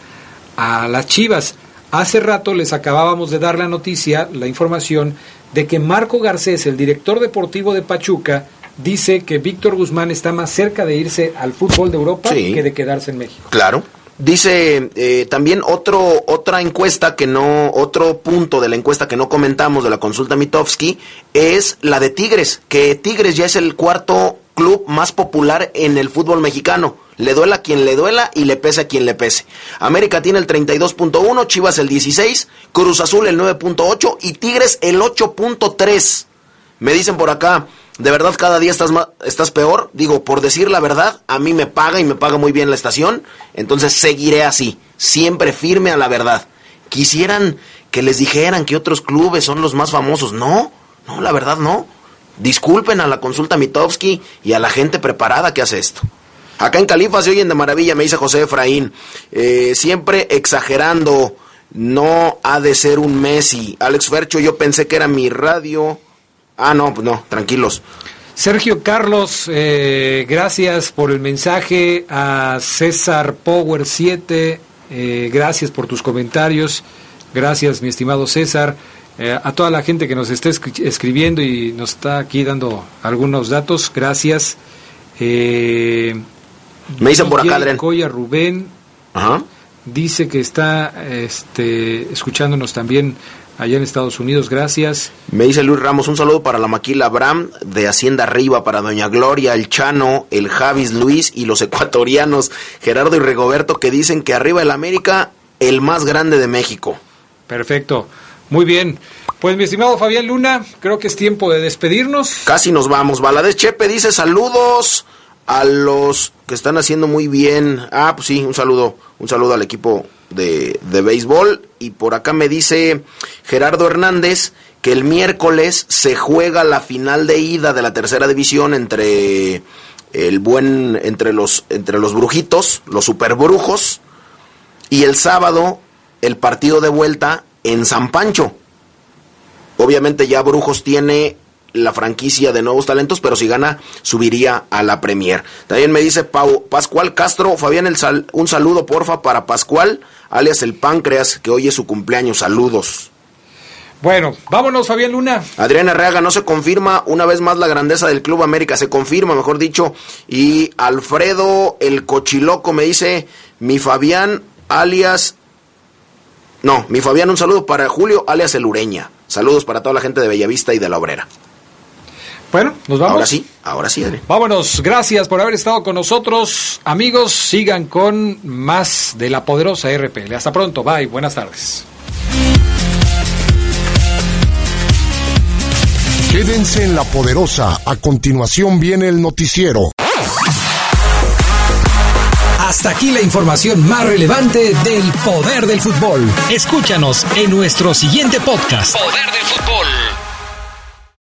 a las Chivas. Hace rato les acabábamos de dar la noticia, la información, de que Marco Garcés, el director deportivo de Pachuca, dice que Víctor Guzmán está más cerca de irse al fútbol de Europa Sí. que de quedarse en México. Claro, Dice eh, también otro, otra encuesta que no, otro punto de la encuesta que no comentamos de la consulta Mitofsky es la de Tigres, que Tigres ya es el cuarto club más popular en el fútbol mexicano. Le duela a quien le duela y le pese a quien le pese. América tiene el 32.1, Chivas el 16, Cruz Azul el 9.8 y Tigres el 8.3. Me dicen por acá, de verdad cada día estás, estás peor. Digo, por decir la verdad, a mí me paga y me paga muy bien la estación. Entonces seguiré así, siempre firme a la verdad. Quisieran que les dijeran que otros clubes son los más famosos. No, no, la verdad no. Disculpen a la consulta Mitowski y a la gente preparada que hace esto. Acá en Califa se oyen de maravilla, me dice José Efraín. Eh, siempre exagerando, no ha de ser un Messi. Alex Fercho, yo pensé que era mi radio. Ah, no, pues no, tranquilos. Sergio Carlos, eh, gracias por el mensaje. A César Power 7, eh, gracias por tus comentarios. Gracias, mi estimado César. A toda la gente que nos está escribiendo y nos está aquí dando algunos datos, gracias. Me dicen por acá, Adrián. Coya Rubén dice que está este, escuchándonos también allá en Estados Unidos. Gracias. Me dice Luis Ramos, un saludo para la Maquila Abraham de Hacienda Arriba, para Doña Gloria, el Chano, el Javis Luis y los ecuatorianos Gerardo y Regoberto que dicen que arriba el América, el más grande de México. Perfecto. Muy bien. Pues mi estimado Fabián Luna, creo que es tiempo de despedirnos. Casi nos vamos. Valadez Chepe dice saludos a los que están haciendo muy bien. Ah, pues sí, un saludo, un saludo al equipo de, de béisbol. Y por acá me dice Gerardo Hernández que el miércoles se juega la final de ida de la tercera división entre el buen, entre los, entre los brujitos, los superbrujos, y el sábado el partido de vuelta en San Pancho. Obviamente ya Brujos tiene la franquicia de nuevos talentos, pero si gana, subiría a la Premier. También me dice Pau, Pascual Castro, Fabián, el un saludo porfa para Pascual, alias el Páncreas, que hoy es su cumpleaños. Saludos. Bueno, vámonos, Fabián Luna. Adriana Reaga, no se confirma una vez más la grandeza del Club América, se confirma, mejor dicho. Y Alfredo, el cochiloco, me dice, mi Fabián, alias... No, mi Fabián, un saludo para Julio, alias el Ureña. Saludos para toda la gente de Bellavista y de la Obrera. Bueno, nos vamos. Ahora sí, ahora sí, Adri. Vámonos, gracias por haber estado con nosotros. Amigos, sigan con más de la poderosa RPL. Hasta pronto, bye, buenas tardes. Quédense en la poderosa. A continuación viene el noticiero. Hasta aquí la información más relevante del poder del fútbol. Escúchanos en nuestro siguiente podcast. Poder del fútbol.